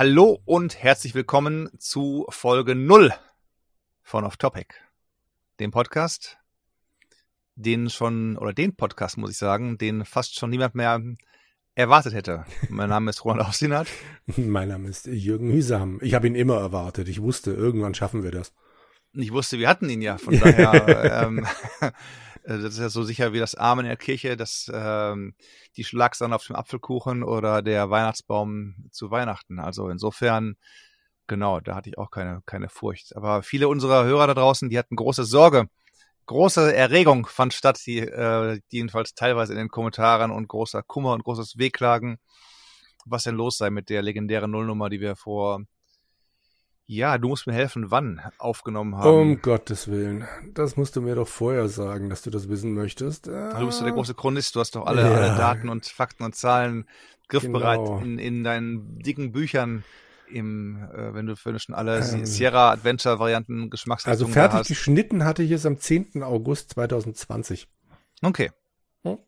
Hallo und herzlich willkommen zu Folge 0 von Off Topic, dem Podcast, den schon, oder den Podcast muss ich sagen, den fast schon niemand mehr erwartet hätte. Mein Name ist Roland Austinat. mein Name ist Jürgen Hüsam. Ich habe ihn immer erwartet. Ich wusste, irgendwann schaffen wir das. Ich wusste, wir hatten ihn ja, von daher, ähm, das ist ja so sicher wie das Arm in der Kirche, dass ähm, die Schlagsahne auf dem Apfelkuchen oder der Weihnachtsbaum zu Weihnachten. Also insofern, genau, da hatte ich auch keine, keine Furcht. Aber viele unserer Hörer da draußen, die hatten große Sorge. Große Erregung fand statt, die, äh, jedenfalls teilweise in den Kommentaren und großer Kummer und großes Wehklagen, was denn los sei mit der legendären Nullnummer, die wir vor ja, du musst mir helfen, wann aufgenommen haben. Um Gottes Willen. Das musst du mir doch vorher sagen, dass du das wissen möchtest. Du bist doch der große Chronist, du hast doch alle, ja. alle Daten und Fakten und Zahlen griffbereit genau. in, in deinen dicken Büchern. Im, äh, wenn du für schon alle ähm, Sierra Adventure Varianten Geschmacksrichtungen Also fertig geschnitten hatte ich es am 10. August 2020. Okay. Hm?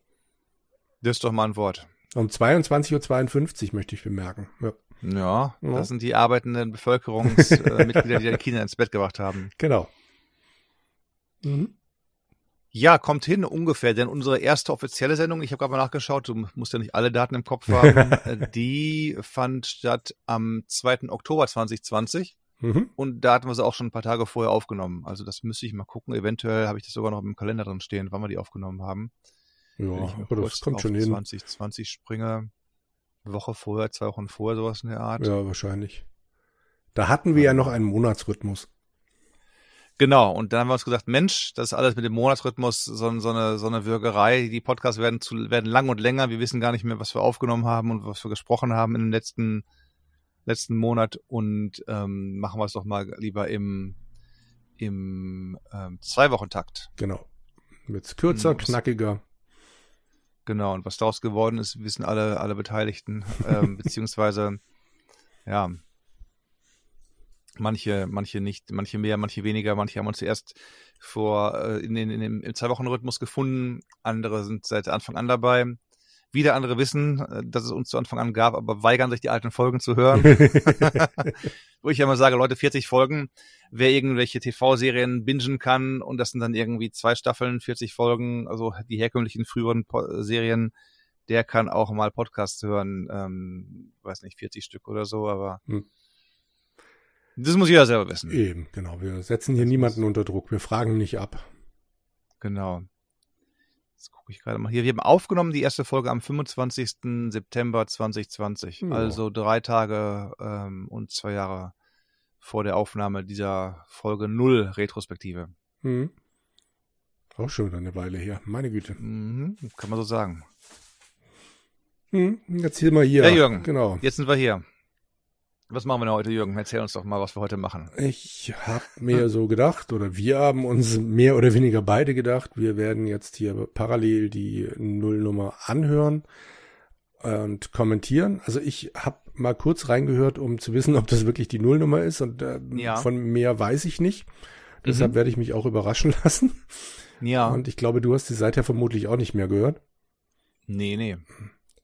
Das ist doch mal ein Wort. Um 22.52 Uhr möchte ich bemerken. Ja. Ja, ja, das sind die arbeitenden Bevölkerungsmitglieder, die die Kinder ins Bett gebracht haben. Genau. Mhm. Ja, kommt hin ungefähr, denn unsere erste offizielle Sendung, ich habe gerade mal nachgeschaut, du musst ja nicht alle Daten im Kopf haben, die fand statt am 2. Oktober 2020 mhm. und da hatten wir sie auch schon ein paar Tage vorher aufgenommen. Also das müsste ich mal gucken, eventuell habe ich das sogar noch im Kalender drin stehen, wann wir die aufgenommen haben. Ja, aber das kommt schon hin. 2020 springe. Woche vorher, zwei Wochen vorher, sowas in der Art. Ja, wahrscheinlich. Da hatten wir ja noch einen Monatsrhythmus. Genau, und dann haben wir uns gesagt, Mensch, das ist alles mit dem Monatsrhythmus so, so, eine, so eine Würgerei. Die Podcasts werden, zu, werden lang und länger. Wir wissen gar nicht mehr, was wir aufgenommen haben und was wir gesprochen haben in dem letzten, letzten Monat und ähm, machen wir es doch mal lieber im, im ähm, Zwei-Wochen-Takt. Genau. Mit kürzer, hm, knackiger. Genau, und was daraus geworden ist, wissen alle, alle Beteiligten, ähm, beziehungsweise, ja, manche, manche nicht, manche mehr, manche weniger, manche haben uns erst vor, äh, in, in, in, im Zwei-Wochen-Rhythmus gefunden, andere sind seit Anfang an dabei. Wieder andere wissen, äh, dass es uns zu Anfang an gab, aber weigern sich die alten Folgen zu hören. Wo ich ja immer sage, Leute, 40 Folgen, wer irgendwelche TV-Serien bingen kann und das sind dann irgendwie zwei Staffeln, 40 Folgen, also die herkömmlichen früheren po Serien, der kann auch mal Podcasts hören, ähm, weiß nicht, 40 Stück oder so, aber hm. das muss jeder selber wissen. Eben, genau. Wir setzen hier niemanden unter Druck, wir fragen nicht ab. Genau. Jetzt gucke ich gerade mal hier. Wir haben aufgenommen die erste Folge am 25. September 2020. Ja. Also drei Tage ähm, und zwei Jahre vor der Aufnahme dieser Folge null Retrospektive. Mhm. Auch schon eine Weile her. Meine Güte. Mhm, kann man so sagen. Mhm, jetzt hier mal hier. Ja, Jürgen. Genau. Jetzt sind wir hier. Was machen wir denn heute, Jürgen? Erzähl uns doch mal, was wir heute machen. Ich habe mir so gedacht, oder wir haben uns mehr oder weniger beide gedacht, wir werden jetzt hier parallel die Nullnummer anhören und kommentieren. Also ich habe mal kurz reingehört, um zu wissen, ob das wirklich die Nullnummer ist und äh, ja. von mehr weiß ich nicht. Deshalb mhm. werde ich mich auch überraschen lassen. Ja. Und ich glaube, du hast die seither vermutlich auch nicht mehr gehört. Nee, nee.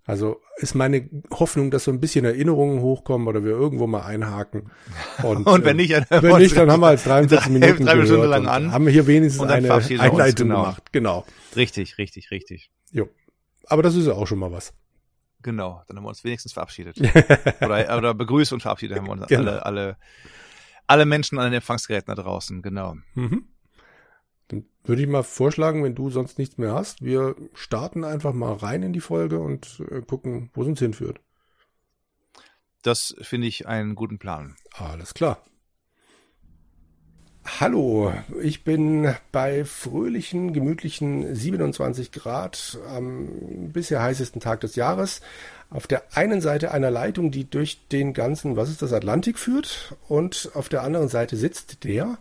Also ist meine Hoffnung, dass so ein bisschen Erinnerungen hochkommen oder wir irgendwo mal einhaken. Und, und wenn nicht, äh, wenn nicht, dann haben wir als 43 Minuten drei Stunden lang an. Haben wir hier wenigstens eine Einleitung genau. gemacht. Genau. Richtig, richtig, richtig. Jo. Aber das ist ja auch schon mal was. Genau, dann haben wir uns wenigstens verabschiedet. oder, oder begrüßt und verabschiedet haben wir uns genau. alle, alle, alle Menschen an den Empfangsgeräten da draußen, genau. Mhm. Dann würde ich mal vorschlagen, wenn du sonst nichts mehr hast, wir starten einfach mal rein in die Folge und äh, gucken, wo es uns hinführt. Das finde ich einen guten Plan. Alles klar. Hallo, ich bin bei fröhlichen, gemütlichen 27 Grad am bisher heißesten Tag des Jahres. Auf der einen Seite einer Leitung, die durch den ganzen, was ist das, Atlantik führt und auf der anderen Seite sitzt der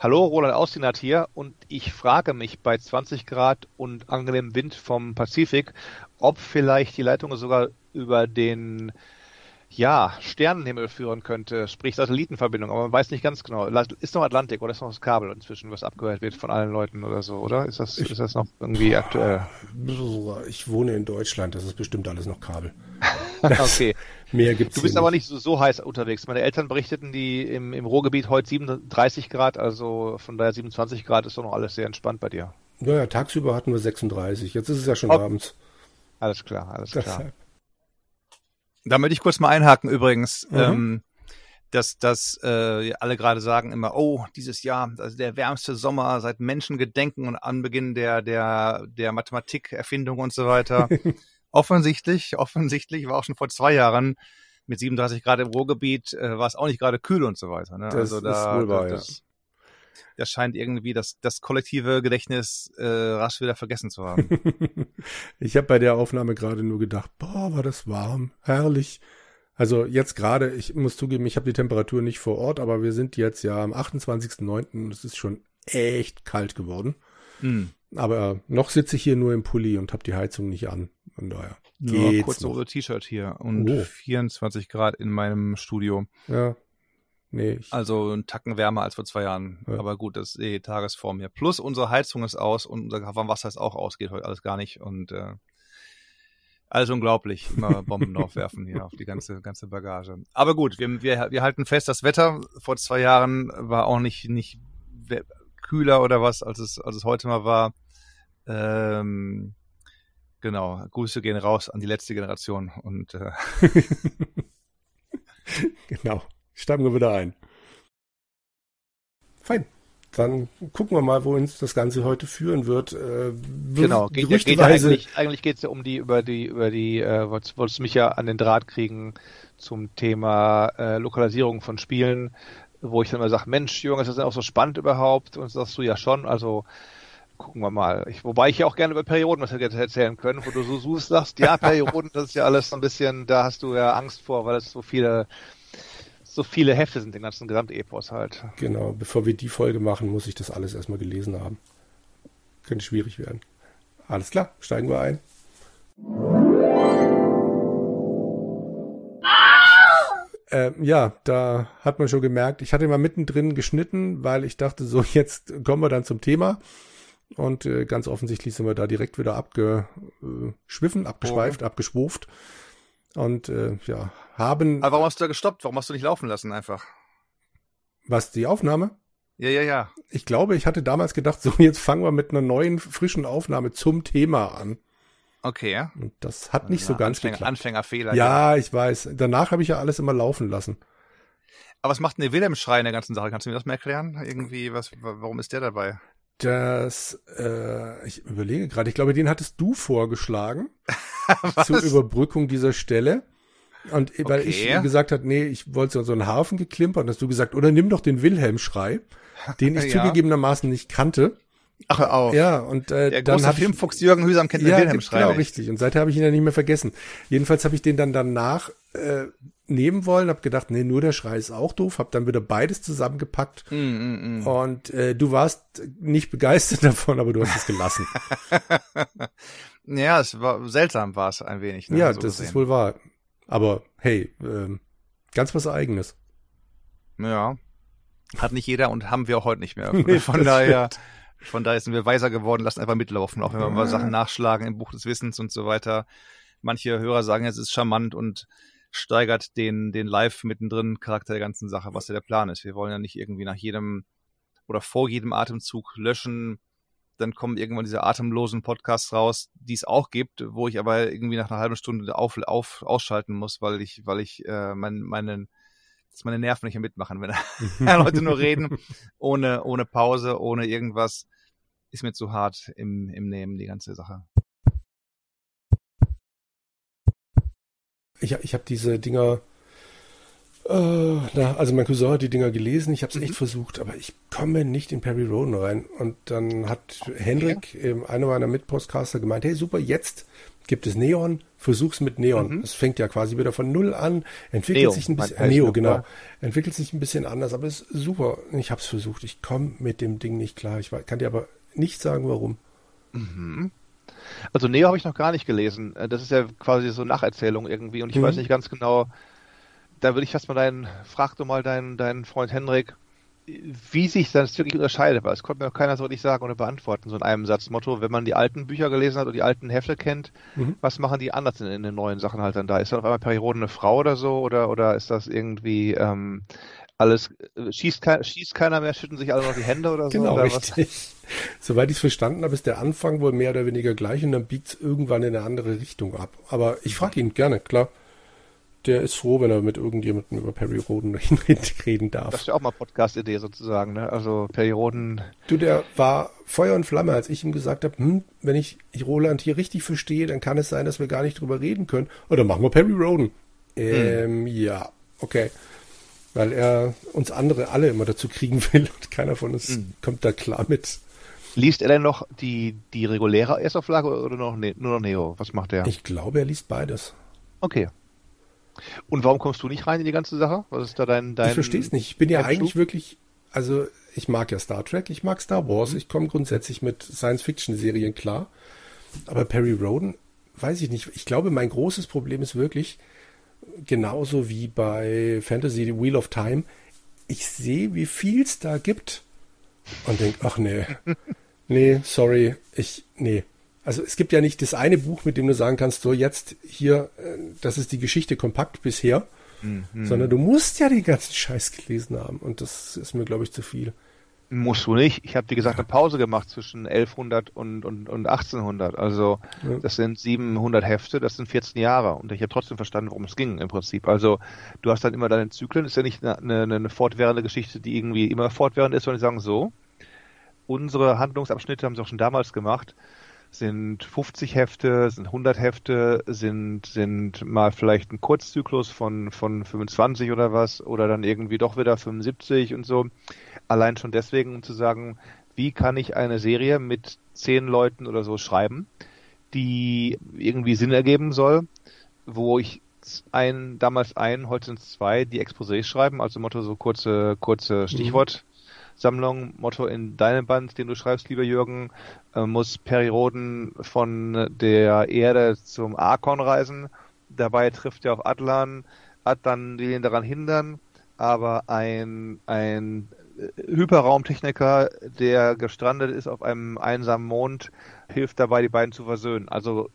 Hallo, Roland Austinat hier und ich frage mich bei 20 Grad und angenehmem Wind vom Pazifik, ob vielleicht die Leitung sogar über den ja, Sternenhimmel führen könnte, sprich Satellitenverbindung, aber man weiß nicht ganz genau. Ist noch Atlantik oder ist noch das Kabel inzwischen, was abgehört wird von allen Leuten oder so, oder? Ist das, ist das noch irgendwie aktuell? Ich wohne in Deutschland, das ist bestimmt alles noch Kabel. okay. Mehr gibt's Du bist aber nicht so, so heiß unterwegs. Meine Eltern berichteten, die im, im Ruhrgebiet heute 37 Grad, also von daher 27 Grad ist doch noch alles sehr entspannt bei dir. Ja, ja, tagsüber hatten wir 36. Jetzt ist es ja schon oh. abends. Alles klar, alles klar. Deshalb. Da möchte ich kurz mal einhaken übrigens. Mhm. Ähm, dass, dass äh, alle gerade sagen immer, oh, dieses Jahr, also der wärmste Sommer seit Menschengedenken und Anbeginn der, der, der Mathematikerfindung und so weiter. offensichtlich, offensichtlich war auch schon vor zwei Jahren mit 37 Grad im Ruhrgebiet, äh, war es auch nicht gerade kühl und so weiter. Ne? Das also da, ist wohl wahr, das, ja das scheint irgendwie das, das kollektive Gedächtnis äh, rasch wieder vergessen zu haben. ich habe bei der Aufnahme gerade nur gedacht, boah, war das warm, herrlich. Also jetzt gerade, ich muss zugeben, ich habe die Temperatur nicht vor Ort, aber wir sind jetzt ja am 28.09. Es ist schon echt kalt geworden. Hm. Aber noch sitze ich hier nur im Pulli und habe die Heizung nicht an. Von daher. Geht's ja, kurz ohne T-Shirt hier und oh. 24 Grad in meinem Studio. Ja, Nee, also ein Tacken wärmer als vor zwei Jahren. Ja. Aber gut, das ist eh Tagesform hier. Plus unsere Heizung ist aus und unser Wasser ist auch aus, geht heute alles gar nicht. Und äh, alles unglaublich. Immer Bomben draufwerfen hier auf die ganze, ganze Bagage. Aber gut, wir, wir, wir halten fest, das Wetter vor zwei Jahren war auch nicht, nicht kühler oder was, als es, als es heute mal war. Ähm, genau, Grüße gehen raus an die letzte Generation und äh, genau. Steigen wir wieder ein. Fein. Dann gucken wir mal, wo uns das Ganze heute führen wird. Äh, genau, geht, geht ja eigentlich, eigentlich geht es ja um die, über die, über die, äh, wolltest du mich ja an den Draht kriegen zum Thema äh, Lokalisierung von Spielen, wo ich dann mal sage, Mensch, Junge, ist das denn auch so spannend überhaupt? Und sagst du ja schon, also gucken wir mal. Ich, wobei ich ja auch gerne über Perioden was hätte erzählen können, wo du so suchst, sagst, ja, Perioden, das ist ja alles so ein bisschen, da hast du ja Angst vor, weil es so viele so viele Hefte sind, den ganzen Gesamtepos halt. Genau, bevor wir die Folge machen, muss ich das alles erstmal gelesen haben. Könnte schwierig werden. Alles klar, steigen wir ein. Äh, ja, da hat man schon gemerkt, ich hatte mal mittendrin geschnitten, weil ich dachte, so jetzt kommen wir dann zum Thema. Und äh, ganz offensichtlich sind wir da direkt wieder abgeschwiffen, abgeschweift, oh. abgeschwuft. Und äh, ja, haben. Aber warum hast du da gestoppt? Warum hast du nicht laufen lassen einfach? Was, die Aufnahme? Ja, ja, ja. Ich glaube, ich hatte damals gedacht, so jetzt fangen wir mit einer neuen, frischen Aufnahme zum Thema an. Okay, ja. Und das hat nicht ja, so ganz Anfänger, geklappt. Anfängerfehler. Ja, ich weiß. Danach habe ich ja alles immer laufen lassen. Aber was macht denn der Wilhelm-Schrei in der ganzen Sache? Kannst du mir das mal erklären? Irgendwie, was, warum ist der dabei? Das, äh, ich überlege gerade, ich glaube, den hattest du vorgeschlagen zur Überbrückung dieser Stelle. Und weil okay. ich gesagt hat, nee, ich wollte so einen Hafen geklimpert, und hast du gesagt, oder nimm doch den Wilhelm-Schrei, den ich ja. zugegebenermaßen nicht kannte. Ach, auf. Ja, und äh, Der dann habe Filmfuchs Jürgen Hüsam kennt ja, Wilhelm-Schrei. Genau, richtig. Und seither habe ich ihn ja nicht mehr vergessen. Jedenfalls habe ich den dann danach äh, nehmen wollen, habe gedacht, nee, nur der Schrei ist auch doof, habe dann wieder beides zusammengepackt. Mm, mm, mm. Und äh, du warst nicht begeistert davon, aber du hast es gelassen. ja, es war seltsam, war es ein wenig. Ne, ja, so das gesehen. ist wohl wahr. Aber hey, ähm, ganz was Eigenes. Ja. Hat nicht jeder und haben wir auch heute nicht mehr. Nee, von daher, von daher sind wir weiser geworden, lassen einfach mitlaufen, auch wenn wir mal Sachen nachschlagen im Buch des Wissens und so weiter. Manche Hörer sagen, es ist charmant und steigert den, den live mittendrin Charakter der ganzen Sache, was ja der Plan ist. Wir wollen ja nicht irgendwie nach jedem oder vor jedem Atemzug löschen, dann kommen irgendwann diese atemlosen Podcasts raus, die es auch gibt, wo ich aber irgendwie nach einer halben Stunde auf, auf ausschalten muss, weil ich, weil ich äh, mein, meinen dass meine Nerven nicht mehr mitmachen, wenn Leute nur reden, ohne, ohne Pause, ohne irgendwas, ist mir zu hart im, im Nehmen, die ganze Sache. Ich, ich habe diese Dinger äh, na, also mein Cousin hat die Dinger gelesen, ich habe es mhm. echt versucht, aber ich komme nicht in Perry Roden rein. Und dann hat okay. Hendrik, ähm, einer meiner Mitpostcaster, gemeint, hey super, jetzt gibt es Neon, versuch's mit Neon. Es mhm. fängt ja quasi wieder von Null an, entwickelt Neo, sich ein bisschen, Neo, genau, entwickelt sich ein bisschen anders, aber ist super. Ich habe es versucht, ich komme mit dem Ding nicht klar. Ich kann dir aber nicht sagen, warum. Mhm. Also Neo habe ich noch gar nicht gelesen. Äh, das ist ja quasi so Nacherzählung irgendwie und ich mhm. weiß nicht ganz genau, da würde ich fast mal deinen, frag doch mal deinen, deinen Freund Henrik, wie sich das wirklich unterscheidet, weil es konnte mir auch keiner so richtig sagen oder beantworten, so in einem Satzmotto, wenn man die alten Bücher gelesen hat oder die alten Hefte kennt, mhm. was machen die anders in, in, den neuen Sachen halt dann da? Ist dann auf einmal Perioden eine Frau oder so oder, oder ist das irgendwie ähm, alles, äh, schießt, kein, schießt keiner mehr, schütten sich alle noch die Hände oder so? Genau, oder richtig. Was? Soweit ich es verstanden habe, ist der Anfang wohl mehr oder weniger gleich und dann biegt es irgendwann in eine andere Richtung ab. Aber ich frage ihn gerne, klar der ist froh, wenn er mit irgendjemandem über Perry Roden reden darf. Das ist ja auch mal Podcast-Idee sozusagen, ne? Also Perry Roden. Du, der war Feuer und Flamme, als ich ihm gesagt habe, hm, wenn ich Roland hier richtig verstehe, dann kann es sein, dass wir gar nicht drüber reden können. Oder machen wir Perry Roden. Ähm, hm. ja, okay. Weil er uns andere alle immer dazu kriegen will und keiner von uns hm. kommt da klar mit. Liest er denn noch die, die reguläre Erstauflage oder noch, ne, nur noch Neo? Was macht er? Ich glaube, er liest beides. Okay. Und warum kommst du nicht rein in die ganze Sache? Was ist da dein, dein Ich verstehe es nicht. Ich bin ja eigentlich wirklich, also ich mag ja Star Trek, ich mag Star Wars, mhm. ich komme grundsätzlich mit Science-Fiction-Serien klar. Aber Perry Roden, weiß ich nicht. Ich glaube, mein großes Problem ist wirklich, genauso wie bei Fantasy The Wheel of Time, ich sehe, wie viel es da gibt und denke, ach nee, nee, sorry, ich, nee, also es gibt ja nicht das eine Buch, mit dem du sagen kannst, so jetzt hier, äh, das ist die Geschichte kompakt bisher, mhm. sondern du musst ja den ganzen Scheiß gelesen haben und das ist mir, glaube ich, zu viel. Musst du nicht. Ich habe, wie gesagt, eine Pause gemacht zwischen 1100 und, und, und 1800. Also ja. das sind 700 Hefte, das sind 14 Jahre. Und ich habe trotzdem verstanden, worum es ging im Prinzip. Also du hast dann immer deine Zyklen. Ist ja nicht eine, eine, eine fortwährende Geschichte, die irgendwie immer fortwährend ist, sondern die sagen so, unsere Handlungsabschnitte haben sie auch schon damals gemacht sind 50 Hefte, sind 100 Hefte, sind, sind mal vielleicht ein Kurzzyklus von, von 25 oder was, oder dann irgendwie doch wieder 75 und so. Allein schon deswegen, um zu sagen, wie kann ich eine Serie mit zehn Leuten oder so schreiben, die irgendwie Sinn ergeben soll, wo ich ein, damals ein, heute sind es zwei, die Exposés schreiben, also Motto so kurze, kurze mhm. Stichwort, Sammlung, Motto in deinem Band, den du schreibst, lieber Jürgen, äh, muss Periroden von der Erde zum Arkon reisen. Dabei trifft er auf Atlan. Atlan will ihn daran hindern, aber ein, ein Hyperraumtechniker, der gestrandet ist auf einem einsamen Mond, hilft dabei, die beiden zu versöhnen. Also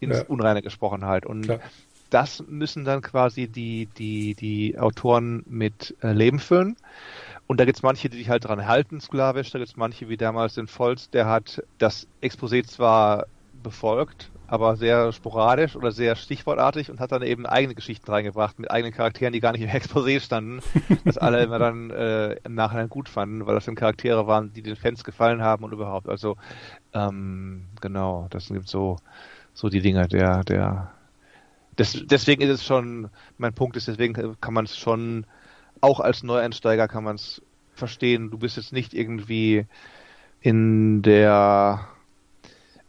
ins ja. Unreine gesprochen halt. Und Klar. das müssen dann quasi die, die, die Autoren mit äh, Leben füllen. Und da gibt es manche, die sich halt dran halten, sklavisch. Da gibt es manche, wie damals den Volz, der hat das Exposé zwar befolgt, aber sehr sporadisch oder sehr stichwortartig und hat dann eben eigene Geschichten reingebracht mit eigenen Charakteren, die gar nicht im Exposé standen, das alle immer dann äh, im Nachhinein gut fanden, weil das dann Charaktere waren, die den Fans gefallen haben und überhaupt. Also ähm, genau, das sind so so die Dinge, der der des, deswegen ist es schon mein Punkt ist, deswegen kann man es schon auch als Neueinsteiger kann man es verstehen. Du bist jetzt nicht irgendwie in der.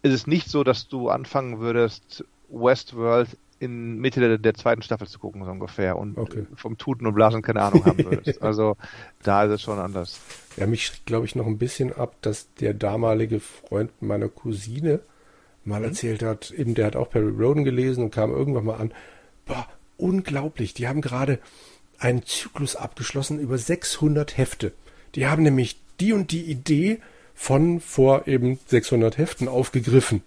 Es ist nicht so, dass du anfangen würdest, Westworld in Mitte der, der zweiten Staffel zu gucken, so ungefähr. Und okay. vom Tuten und Blasen keine Ahnung haben würdest. also da ist es schon anders. Ja, mich glaube ich noch ein bisschen ab, dass der damalige Freund meiner Cousine mal mhm. erzählt hat, eben der hat auch Perry Roden gelesen und kam irgendwann mal an. Boah, unglaublich, die haben gerade einen Zyklus abgeschlossen über 600 Hefte. Die haben nämlich die und die Idee von vor eben 600 Heften aufgegriffen.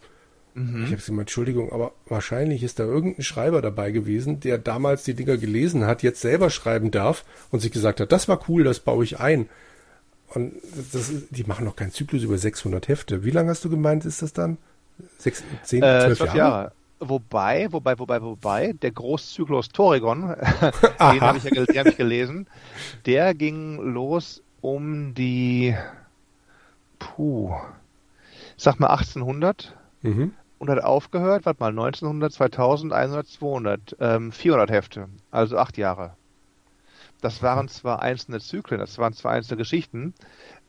Mhm. Ich habe gesagt, Entschuldigung, aber wahrscheinlich ist da irgendein Schreiber dabei gewesen, der damals die Dinger gelesen hat, jetzt selber schreiben darf und sich gesagt hat, das war cool, das baue ich ein. Und das, die machen noch keinen Zyklus über 600 Hefte. Wie lange hast du gemeint, ist das dann? Sechs, zehn, äh, zwölf Jahre? Jahre? Wobei, wobei, wobei, wobei, der Großzyklus Torregon, den habe ich, ja, hab ich gelesen, der ging los um die, puh, sag mal 1800 mhm. und hat aufgehört, warte mal, 1900, 2000, 100, 200, ähm, 400 Hefte, also acht Jahre. Das waren zwar einzelne Zyklen, das waren zwar einzelne Geschichten,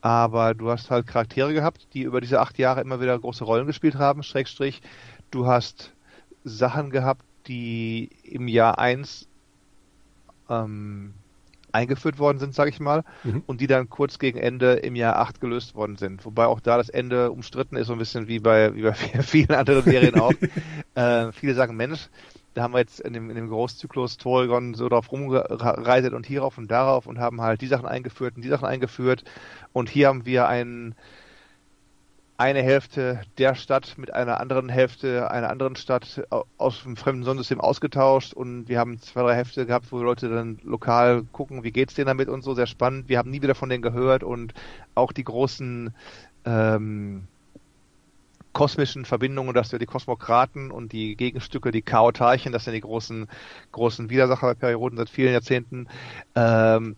aber du hast halt Charaktere gehabt, die über diese acht Jahre immer wieder große Rollen gespielt haben, Schrägstrich, du hast Sachen gehabt, die im Jahr 1 ähm, eingeführt worden sind, sage ich mal, mhm. und die dann kurz gegen Ende im Jahr 8 gelöst worden sind. Wobei auch da das Ende umstritten ist, so ein bisschen wie bei, wie bei vielen anderen Serien auch. äh, viele sagen, Mensch, da haben wir jetzt in dem, in dem Großzyklus Torgon so drauf rumgereitet und hierauf und darauf und haben halt die Sachen eingeführt und die Sachen eingeführt. Und hier haben wir einen, eine Hälfte der Stadt mit einer anderen Hälfte einer anderen Stadt aus dem fremden Sonnensystem ausgetauscht und wir haben zwei, drei Hefte gehabt, wo Leute dann lokal gucken, wie geht's denen damit und so, sehr spannend. Wir haben nie wieder von denen gehört und auch die großen ähm, kosmischen Verbindungen, dass wir die Kosmokraten und die Gegenstücke, die Chaotarchen, das sind die großen, großen Widersacher seit vielen Jahrzehnten. Ähm,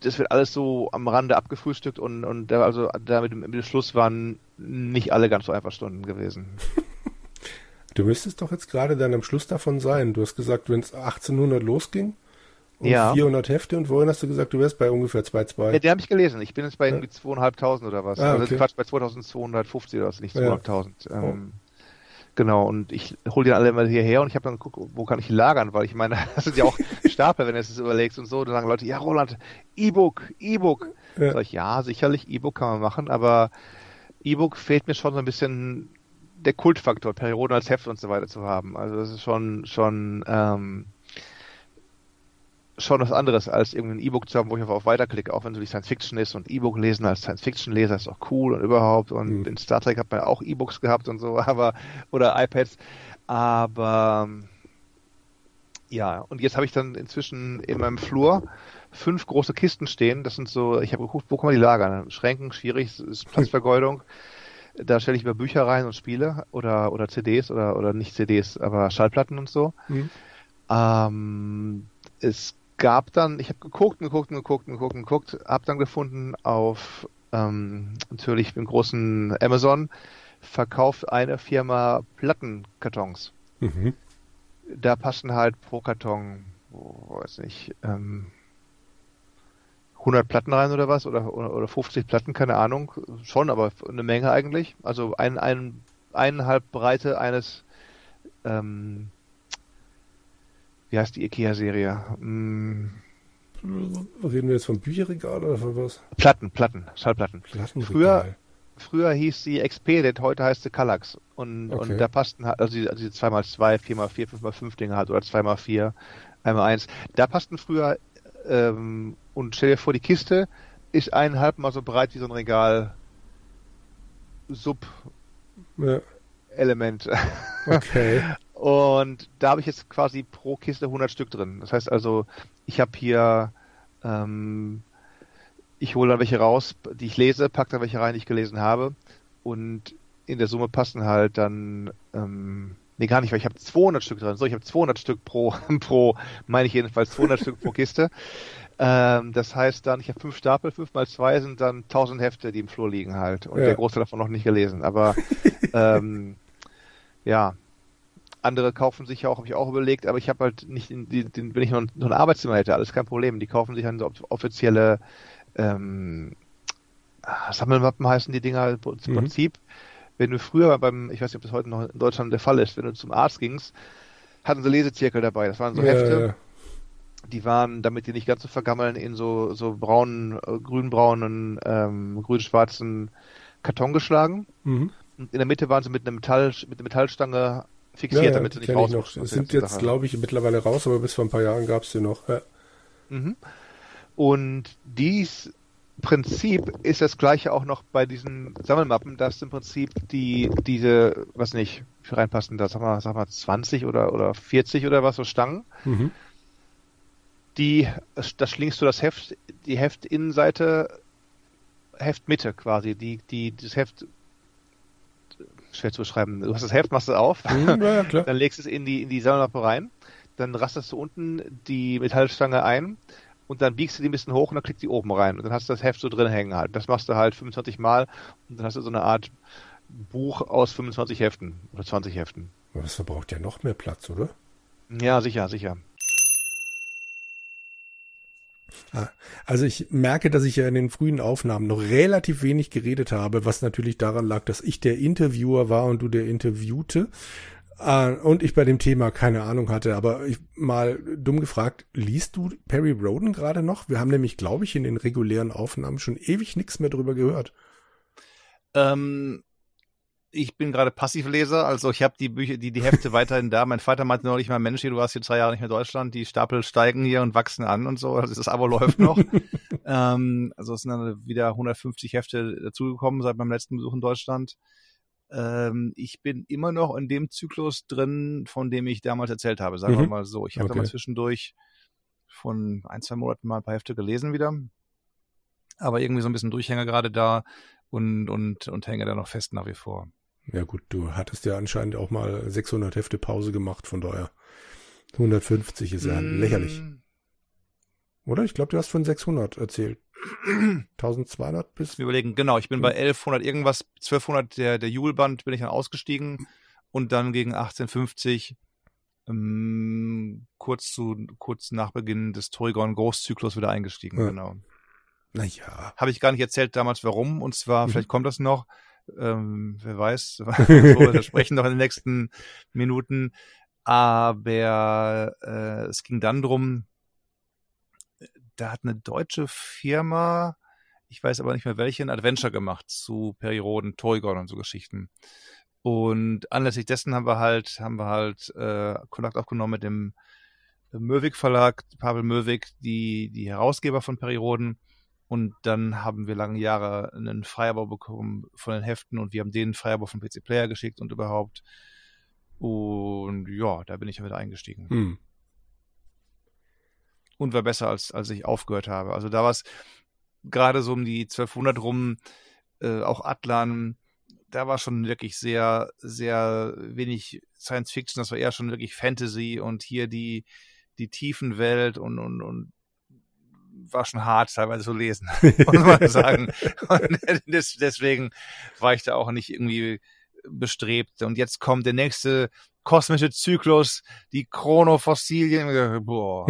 das wird alles so am Rande abgefrühstückt und, und also damit im Beschluss waren nicht alle ganz so einverstanden gewesen. Du müsstest doch jetzt gerade dann am Schluss davon sein. Du hast gesagt, wenn es 1800 losging, und ja. 400 Hefte und vorhin hast du gesagt, du wärst bei ungefähr 2,2. Ja, die habe ich gelesen. Ich bin jetzt bei ja. irgendwie 2.500 oder was. Ah, also okay. Quatsch, bei 2250 oder was, nicht Ja. 200.000. Ähm, Genau, und ich hole die dann alle mal hierher und ich habe dann geguckt, wo kann ich lagern, weil ich meine, das sind ja auch Stapel, wenn du es das überlegst und so. Dann sagen Leute, ja Roland, E-Book, E-Book. Ja. Sag ich, ja, sicherlich, E-Book kann man machen, aber E-Book fehlt mir schon so ein bisschen der Kultfaktor, Perioden als Heft und so weiter zu haben. Also das ist schon, schon, ähm, schon was anderes, als irgendwie ein E-Book zu haben, wo ich einfach auf Weiterklicke, auch wenn es die Science Fiction ist und E-Book lesen als Science Fiction Leser ist auch cool und überhaupt und Mhm. in Star Trek hat man auch E-Books gehabt und so, aber oder iPads, aber ja, und jetzt habe ich dann inzwischen in meinem Flur fünf große Kisten stehen. Das sind so, ich habe geguckt, wo kann man die lagern? Schränken, schwierig, es ist Platzvergeudung. Da stelle ich mir Bücher rein und Spiele oder oder CDs oder oder nicht CDs, aber Schallplatten und so. Mhm. Ähm, es gab dann, ich habe geguckt und geguckt und geguckt und geguckt und geguckt, habe dann gefunden auf ähm, natürlich im großen Amazon verkauft eine Firma Plattenkartons. Mhm. Da passen halt pro Karton, oh, weiß nicht, ähm, 100 Platten rein oder was oder, oder oder 50 Platten, keine Ahnung, schon, aber eine Menge eigentlich. Also ein, ein eineinhalb Breite eines ähm, wie heißt die IKEA-Serie? Hm, Reden wir jetzt vom Bücherregal oder von was? Platten, Platten, Schallplatten. Früher- Früher hieß sie Expedit, heute heißt sie Kallax. Und, Okay. und da passten halt, also die, also die 2x2, 4x4, 5x5 Dinge halt, oder 2x4, 1x1. Da passten früher, ähm, und stell dir vor, die Kiste ist eineinhalb mal so breit wie so ein Regal Sub-Element. Ja, okay. Und da habe ich jetzt quasi pro Kiste 100 Stück drin. Das heißt also, ich habe hier, ähm, ich hole dann welche raus, die ich lese, pack dann welche rein, die ich gelesen habe. Und in der Summe passen halt dann, ähm, nee, gar nicht, weil ich habe 200 Stück drin. So, ich habe 200 Stück pro, pro, meine ich jedenfalls 200 Stück pro Kiste. Ähm, das heißt dann, ich habe fünf Stapel, fünf mal zwei sind dann 1000 Hefte, die im Flur liegen halt. Und Ja. der Großteil davon noch nicht gelesen. Aber, ähm, ja, andere kaufen sich ja auch, habe ich auch überlegt, aber ich habe halt nicht, in die, den, wenn ich noch ein, noch ein Arbeitszimmer hätte, alles kein Problem. Die kaufen sich dann so off- offizielle ähm, Sammelmappen heißen die Dinger im Mhm. Wenn du früher beim, ich weiß nicht, ob das heute noch in Deutschland der Fall ist, wenn du zum Arzt gingst, hatten sie Lesezirkel dabei. Das waren so ja, Hefte, ja. die waren, damit die nicht ganz so vergammeln, in so, so braunen, äh, grünbraunen, ähm, grün-schwarzen Karton geschlagen. Mhm. Und in der Mitte waren sie mit einer Metall, mit einer Metallstange fixiert, Ja, ja, damit sie die nicht raus noch. Es sind jetzt, glaube ich, mittlerweile raus, aber bis vor ein paar Jahren gab es die noch. Ja. Mhm. Und dies Prinzip ist das gleiche auch noch bei diesen Sammelmappen, dass im Prinzip die, diese, was nicht, reinpassen da, sag mal, sag mal 20 oder, oder 40 oder was, so Stangen, Mhm. die, da schlingst du das Heft, die Heftinnenseite, Heftmitte quasi, die, die, das Heft, schwer zu beschreiben, du hast das Heft, machst es auf, Mhm, ja, dann legst du es in die, in die Sammelmappe rein, dann rastest du unten die Metallstange ein und dann biegst du die ein bisschen hoch und dann klickst du die oben rein und dann hast du das Heft so drin hängen halt. Das machst du halt 25 Mal und dann hast du so eine Art Buch aus 25 Heften oder 20 Heften. Aber das verbraucht ja noch mehr Platz, oder? Ja, sicher, sicher. Also ich merke, dass ich ja in den frühen Aufnahmen noch relativ wenig geredet habe, was natürlich daran lag, dass ich der Interviewer war und du der Interviewte. Äh, Und ich bei dem Thema keine Ahnung hatte, aber ich mal dumm gefragt, liest du Perry Roden gerade noch? Wir haben nämlich, glaube ich, in den regulären Aufnahmen schon ewig nichts mehr drüber gehört. Ähm, ich bin gerade Passivleser, also ich habe die Bücher, die, die Hefte weiterhin da. Mein Vater meinte neulich mal, Mensch, du warst hier zwei Jahre nicht mehr in Deutschland, die Stapel steigen hier und wachsen an und so. Also das Abo läuft noch. ähm, also es sind dann wieder 150 Hefte dazugekommen seit meinem letzten Besuch in Deutschland. Ähm, ich bin immer noch in dem Zyklus drin, von dem ich damals erzählt habe, sagen mhm. wir mal so. Ich habe okay. mal zwischendurch von ein, zwei Monaten mal ein paar Hefte gelesen wieder. Aber irgendwie so ein bisschen Durchhänger gerade da und, und, und hänge da noch fest nach wie vor. Ja gut, du hattest ja anscheinend auch mal 600 Hefte Pause gemacht, von daher 150 ist ja mm. lächerlich. Oder? Ich glaube, du hast von 600 erzählt. 1200 bis? Wir überlegen, genau, ich bin bei 1100 irgendwas, 1200 der, der Julband bin ich dann ausgestiegen und dann gegen 1850 ähm, kurz zu kurz nach Beginn des Torygon Großzyklus wieder eingestiegen, ja. genau. Naja. Habe ich gar nicht erzählt damals warum und zwar, mhm. vielleicht kommt das noch, ähm, wer weiß, wir sprechen noch in den nächsten Minuten. Aber äh, es ging dann drum, da hat eine deutsche Firma, ich weiß aber nicht mehr welche, ein Adventure gemacht zu Perioden, Toygon und so Geschichten. Und anlässlich dessen haben wir halt, haben wir halt äh, Kontakt aufgenommen mit dem Möwig Verlag, Pavel Möwig, die, die Herausgeber von Perioden. Und dann haben wir lange Jahre einen Freiabo bekommen von den Heften und wir haben den Freiabo von PC Player geschickt und überhaupt. Und ja, da bin ich ja wieder eingestiegen. Hm. Und war besser, als, als ich aufgehört habe. Also da war es gerade so um die 1200 rum, äh, auch Atlan, da war schon wirklich sehr, sehr wenig Science Fiction, das war eher schon wirklich Fantasy und hier die, die Tiefenwelt und, und, und war schon hart teilweise zu lesen, muss man sagen. Und deswegen war ich da auch nicht irgendwie bestrebt. Und jetzt kommt der nächste kosmische Zyklus, die Chronofossilien. Boah.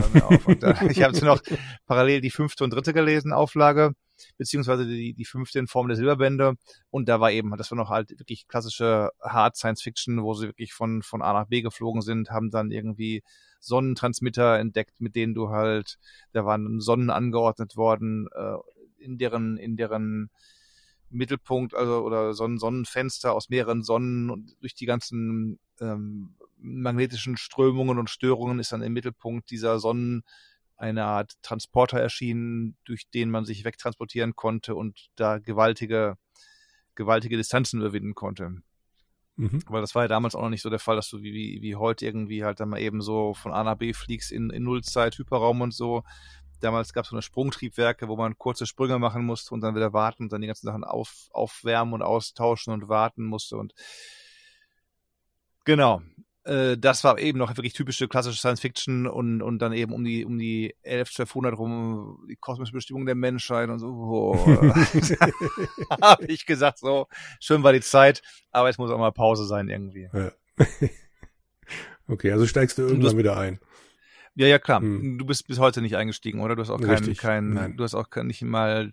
Da, ich habe noch parallel die fünfte und dritte gelesen, Auflage, beziehungsweise die, die fünfte in Form der Silberbände. Und da war eben, das war noch halt wirklich klassische Hard Science Fiction, wo sie wirklich von, von A nach B geflogen sind, haben dann irgendwie Sonnentransmitter entdeckt, mit denen du halt, da waren Sonnen angeordnet worden, äh, in deren, in deren Mittelpunkt, also oder Sonnen Sonnenfenster aus mehreren Sonnen und durch die ganzen ähm, magnetischen Strömungen und Störungen ist dann im Mittelpunkt dieser Sonnen eine Art Transporter erschienen, durch den man sich wegtransportieren konnte und da gewaltige, gewaltige Distanzen überwinden konnte. Mhm. Weil das war ja damals auch noch nicht so der Fall, dass du wie, wie, wie heute irgendwie halt dann mal eben so von A nach B fliegst in, in Nullzeit, Hyperraum und so. Damals gab es so eine Sprungtriebwerke, wo man kurze Sprünge machen musste und dann wieder warten und dann die ganzen Sachen auf, aufwärmen und austauschen und warten musste und genau äh, das war eben noch wirklich typische klassische Science Fiction und, und dann eben um die, um die 11, 1200 rum die kosmische Bestimmung der Menschheit und so. Oh, habe ich gesagt, so, schön war die Zeit, aber es muss auch mal Pause sein irgendwie. Ja. okay, also steigst du irgendwann wieder ein. Ja, ja, klar. Hm. Du bist bis heute nicht eingestiegen, oder? Du hast auch keinen, kein, du hast auch nicht mal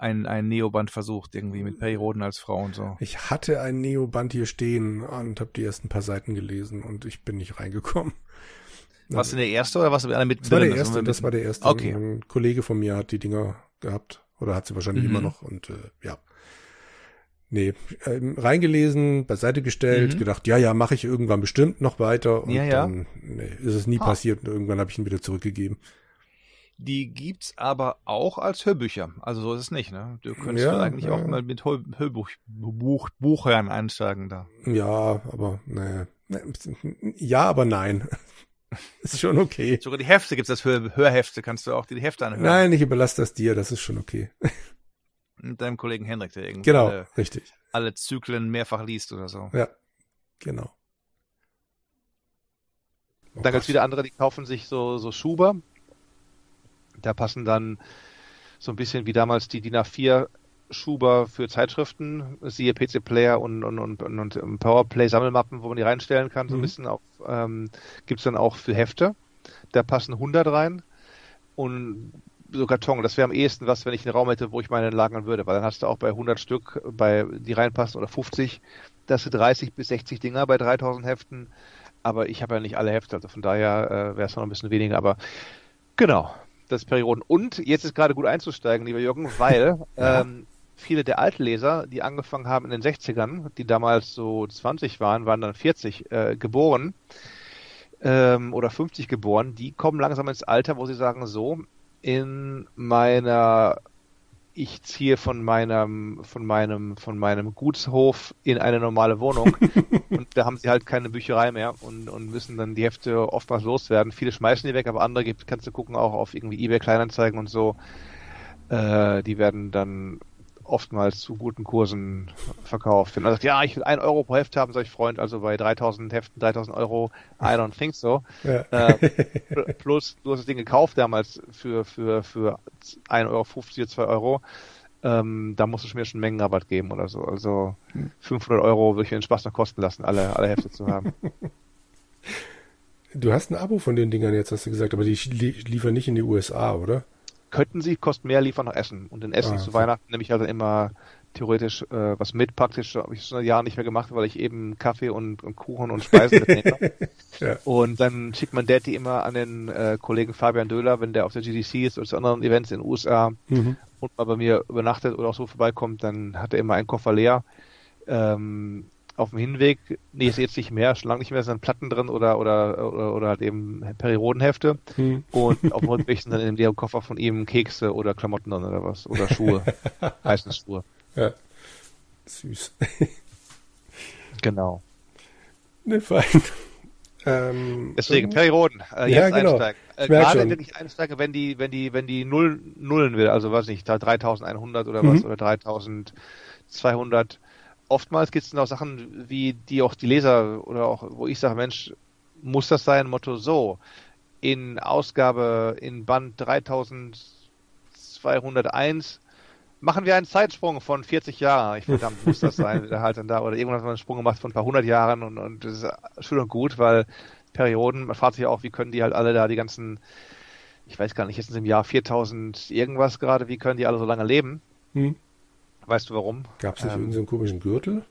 ein, ein Neoband versucht, irgendwie mit Perioden als Frau und so. Ich hatte ein Neoband hier stehen und habe die ersten paar Seiten gelesen und ich bin nicht reingekommen. Warst du der erste oder warst du einer mit das war der erste, das war der erste. Okay. Ein Kollege von mir hat die Dinger gehabt oder hat sie wahrscheinlich mhm. immer noch und äh, ja. Nee, ähm, reingelesen, beiseite gestellt, mhm. gedacht, ja, ja, mache ich irgendwann bestimmt noch weiter und ja, ja. dann nee, ist es nie ah. passiert und irgendwann habe ich ihn wieder zurückgegeben. Die gibt's aber auch als Hörbücher. Also so ist es nicht, ne? Du könntest ja, eigentlich ja. auch mal mit Hörbuch, Buch, Buchhören einsteigen da. Ja, aber ne. Ja, aber nein. ist schon okay. Sogar die Hefte gibt's als Hör Hörhefte, kannst du auch die Hefte anhören. Nein, ich überlasse das dir, das ist schon okay. Mit deinem Kollegen Henrik, der irgendwie genau, alle, richtig. alle Zyklen mehrfach liest oder so. Ja, genau. Oh dann gibt's wieder andere, die kaufen sich so, so Schuber da passen dann so ein bisschen wie damals die DIN A4 Schuber für Zeitschriften, siehe PC Player und, und, und, und Powerplay Sammelmappen, wo man die reinstellen kann, so ein mhm. bisschen auch, ähm, gibt es dann auch für Hefte. Da passen 100 rein und so Karton. Das wäre am ehesten was, wenn ich einen Raum hätte, wo ich meine lagern würde, weil dann hast du auch bei 100 Stück, bei die reinpassen oder 50, das sind 30 bis 60 Dinger bei 3000 Heften. Aber ich habe ja nicht alle Hefte, also von daher äh, wäre es noch ein bisschen weniger. Aber genau, das Perioden. Und jetzt ist gerade gut einzusteigen, lieber Jürgen, weil ja. ähm, viele der Altleser, die angefangen haben in den 60ern, die damals so 20 waren, waren dann 40 äh, geboren ähm, oder 50 geboren, die kommen langsam ins Alter, wo sie sagen, so, in meiner ich ziehe von meinem, von meinem, von meinem Gutshof in eine normale Wohnung und da haben sie halt keine Bücherei mehr und, und müssen dann die Hefte oftmals loswerden. Viele schmeißen die weg, aber andere gibt, kannst du gucken auch auf irgendwie eBay Kleinanzeigen und so. Äh, die werden dann oftmals zu guten Kursen verkauft. Wenn man sagt, ja, ich will 1 Euro pro Heft haben, sag ich Freund, also bei 3000 Heften 3000 Euro, I don't think so. Ja. Äh, plus, du hast das Ding gekauft damals für, für, für 1,50 Euro, 2 Euro. Ähm, da musst du mir schon Mengenrabatt geben oder so. Also 500 Euro würde ich mir den Spaß noch kosten lassen, alle, alle Hefte zu haben. Du hast ein Abo von den Dingern jetzt, hast du gesagt, aber die liefern nicht in die USA, oder? Könnten sie, kosten mehr, liefern noch Essen. Und in Essen ah, zu Weihnachten nehme ich also immer theoretisch äh, was mit. Praktisch habe ich schon ein Jahr nicht mehr gemacht, weil ich eben Kaffee und, und Kuchen und Speisen mitnehme. ja. Und dann schickt man Daddy immer an den äh, Kollegen Fabian Döhler, wenn der auf der GDC ist oder zu anderen Events in den USA mhm. und mal bei mir übernachtet oder auch so vorbeikommt, dann hat er immer einen Koffer leer. Ähm, auf dem Hinweg, nee, ist jetzt nicht mehr, schon lange nicht mehr, sind Platten drin oder oder oder, oder halt eben Periodenhefte hm. und auf dem Rückweg sind dann in dem Koffer von ihm Kekse oder Klamotten drin oder was oder Schuhe, heißen Schuhe. Ja, süß. genau. Ne, fein. Ähm, Deswegen, Perioden, äh, jetzt ja, genau. einsteigen. Äh, gerade wenn ich einsteige, wenn die, wenn die, wenn die Null, Nullen will, also weiß nicht, da 3100 oder was, mhm. oder 3200, oftmals gibt es dann auch Sachen, wie die auch die Leser oder auch, wo ich sage, Mensch, muss das sein? Motto so. In Ausgabe in Band 3201 machen wir einen Zeitsprung von 40 Jahren. Ich verdammt, muss das sein, der halt dann da, oder irgendwann hat man einen Sprung gemacht von ein paar hundert Jahren und, und das ist schön und gut, weil Perioden, man fragt sich auch, wie können die halt alle da die ganzen, ich weiß gar nicht, jetzt sind im Jahr 4000 irgendwas gerade, wie können die alle so lange leben? Hm. Weißt du warum? Gab es nicht ähm, irgendeinen komischen Gürtel?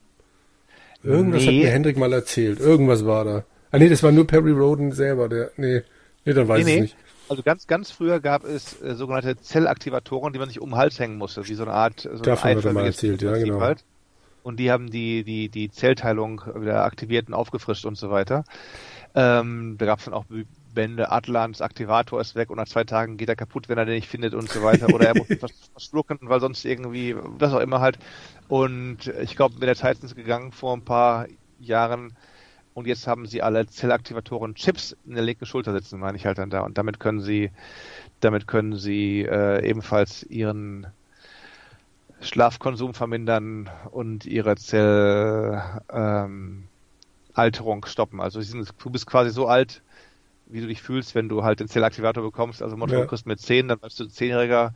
Irgendwas nee. hat mir Hendrik mal erzählt. Irgendwas war da. Ah nee, das war nur Perry Roden selber, der. Nee, nee, dann weiß nee, ich nee. nicht. Also ganz, ganz früher gab es äh, sogenannte Zellaktivatoren, die man sich um den Hals hängen musste, wie so eine Art so Davon hat er mal erzählt, ja, genau. Halt. Und die haben die, die, die Zellteilung wieder aktiviert und aufgefrischt und so weiter. Ähm, da gab es dann auch Bände, Atlans Aktivator ist weg und nach zwei Tagen geht er kaputt, wenn er den nicht findet und so weiter. Oder er muss was verschlucken, weil sonst irgendwie, was auch immer halt. Und ich glaube, mit der Zeit sind sie gegangen vor ein paar Jahren und jetzt haben sie alle Zellaktivatoren Chips in der linken Schulter sitzen, meine ich halt dann da. Und damit können sie, damit können sie äh, ebenfalls ihren Schlafkonsum vermindern und ihre Zellalterung ähm, stoppen. Also sind, du bist quasi so alt, wie du dich fühlst, wenn du halt den Zellaktivator bekommst. Also Motto, ja. du kriegst mit 10, dann bleibst du 10-Jähriger.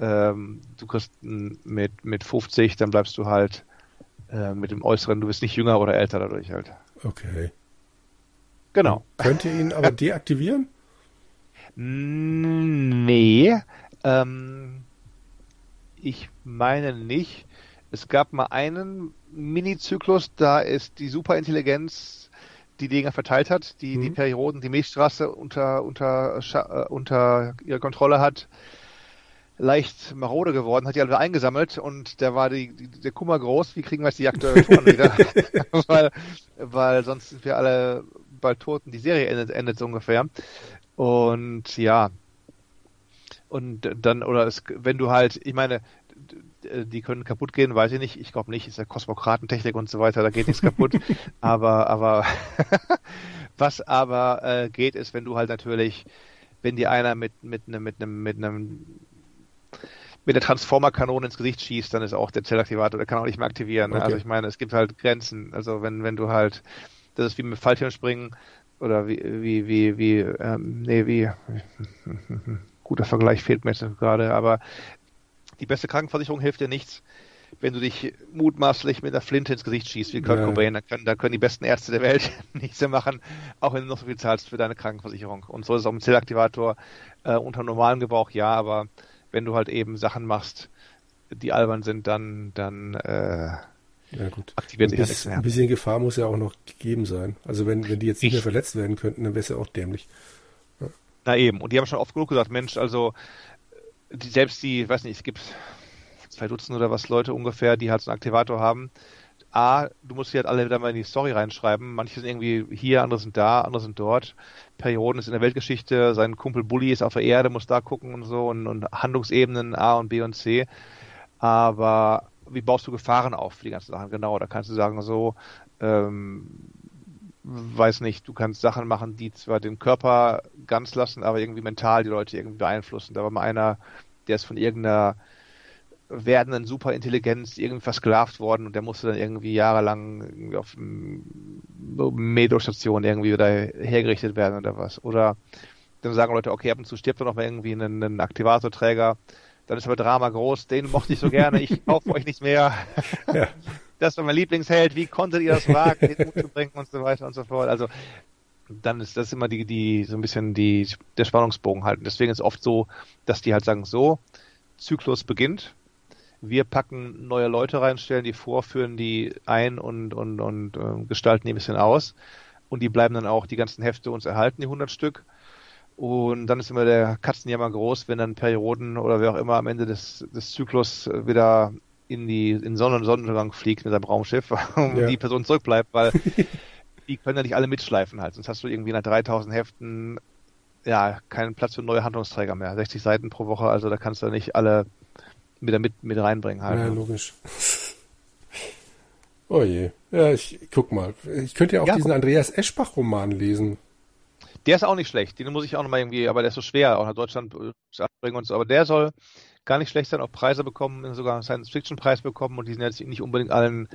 Ähm, du kriegst mit, mit 50, dann bleibst du halt äh, mit dem Äußeren, du bist nicht jünger oder älter dadurch halt. Okay. Genau. Könnt ihr ihn aber deaktivieren? Nee. Ähm, ich meine nicht. Es gab mal einen Mini-Zyklus, da ist die Superintelligenz die Dinger verteilt hat, die mhm. die Perioden, die Milchstraße unter, unter, äh, unter ihrer Kontrolle hat, leicht marode geworden, hat die alle eingesammelt und da war die, die, der Kummer groß, wie kriegen wir jetzt die Aktuellen wieder? weil, weil sonst sind wir alle bald tot und die Serie endet, endet so ungefähr. Und ja, und dann, oder es, wenn du halt, ich meine, die können kaputt gehen, weiß ich nicht. Ich glaube nicht, ist ja Kosmokratentechnik und so weiter, da geht nichts kaputt. aber, aber was aber äh, geht, ist, wenn du halt natürlich, wenn dir einer mit mit einem mit einem mit einem mit der Transformer-Kanone ins Gesicht schießt, dann ist auch der Zellaktivator, der kann auch nicht mehr aktivieren. Ne? Okay. Also ich meine, es gibt halt Grenzen. Also wenn wenn du halt, das ist wie mit Fallschirmspringen oder wie wie wie wie ähm, nee wie guter Vergleich fehlt mir jetzt gerade, aber die beste Krankenversicherung hilft dir nichts, wenn du dich mutmaßlich mit einer Flinte ins Gesicht schießt, wie Kurt ja. Cobain, dann können, dann können die besten Ärzte der Welt nichts mehr machen, auch wenn du noch so viel zahlst für deine Krankenversicherung. Und so ist es auch mit Zellaktivator äh, unter normalem Gebrauch, ja, aber wenn du halt eben Sachen machst, die albern sind, dann, dann äh, ja, gut. aktiviert sich mehr. Ein bisschen Gefahr muss ja auch noch gegeben sein. Also wenn, wenn die jetzt nicht mehr verletzt werden könnten, dann wäre es ja auch dämlich. Ja. Na eben, und die haben schon oft genug gesagt, Mensch, also die, selbst die, weiß nicht, es gibt zwei Dutzend oder was Leute ungefähr, die halt so einen Aktivator haben. A, du musst die halt alle wieder mal in die Story reinschreiben. Manche sind irgendwie hier, andere sind da, andere sind dort. Perioden ist in der Weltgeschichte, sein Kumpel Bully ist auf der Erde, muss da gucken und so und, und Handlungsebenen A und B und C. Aber wie baust du Gefahren auf für die ganzen Sachen? Genau, da kannst du sagen, so, ähm, weiß nicht, du kannst Sachen machen, die zwar den Körper ganz lassen, aber irgendwie mental die Leute irgendwie beeinflussen. Da war mal einer, der ist von irgendeiner werdenden Superintelligenz irgendwie versklavt worden und der musste dann irgendwie jahrelang irgendwie auf Medostation irgendwie wieder hergerichtet werden oder was. Oder dann sagen Leute, okay, ab und zu stirbt doch noch mal irgendwie ein, ein Aktivatorträger. Dann ist aber Drama groß, den mochte ich so gerne, ich kaufe euch nicht mehr. Ja. Das war mein Lieblingsheld, wie konntet ihr das wagen, den umzubringen und so weiter und so fort. Also dann ist das immer die, die, so ein bisschen die, der Spannungsbogen halten. Deswegen ist oft so, dass die halt sagen, so, Zyklus beginnt, wir packen neue Leute rein, stellen die vor, führen die ein und, und, und äh, gestalten die ein bisschen aus. Und die bleiben dann auch die ganzen Hefte uns erhalten, die 100 Stück. Und dann ist immer der Katzenjammer groß, wenn dann Perioden oder wer auch immer am Ende des, des Zyklus wieder in die in Sonne und Sonnenuntergang fliegt mit seinem Raumschiff und ja. die Person zurückbleibt, weil die können ja nicht alle mitschleifen halt. Sonst hast du irgendwie nach 3000 Heften ja keinen Platz für neue Handlungsträger mehr. 60 Seiten pro Woche, also da kannst du nicht alle wieder mit, mit reinbringen halt. Ja, ne? logisch. oh je. Ja, ich guck mal. Ich könnte ja auch ja, diesen guck. Andreas Eschbach-Roman lesen. Der ist auch nicht schlecht. Den muss ich auch nochmal irgendwie, aber der ist so schwer, auch nach Deutschland zu bringen und so. Aber der soll gar nicht schlecht sein, auch Preise bekommen, sogar einen Science-Fiction-Preis bekommen und die sind jetzt nicht unbedingt allen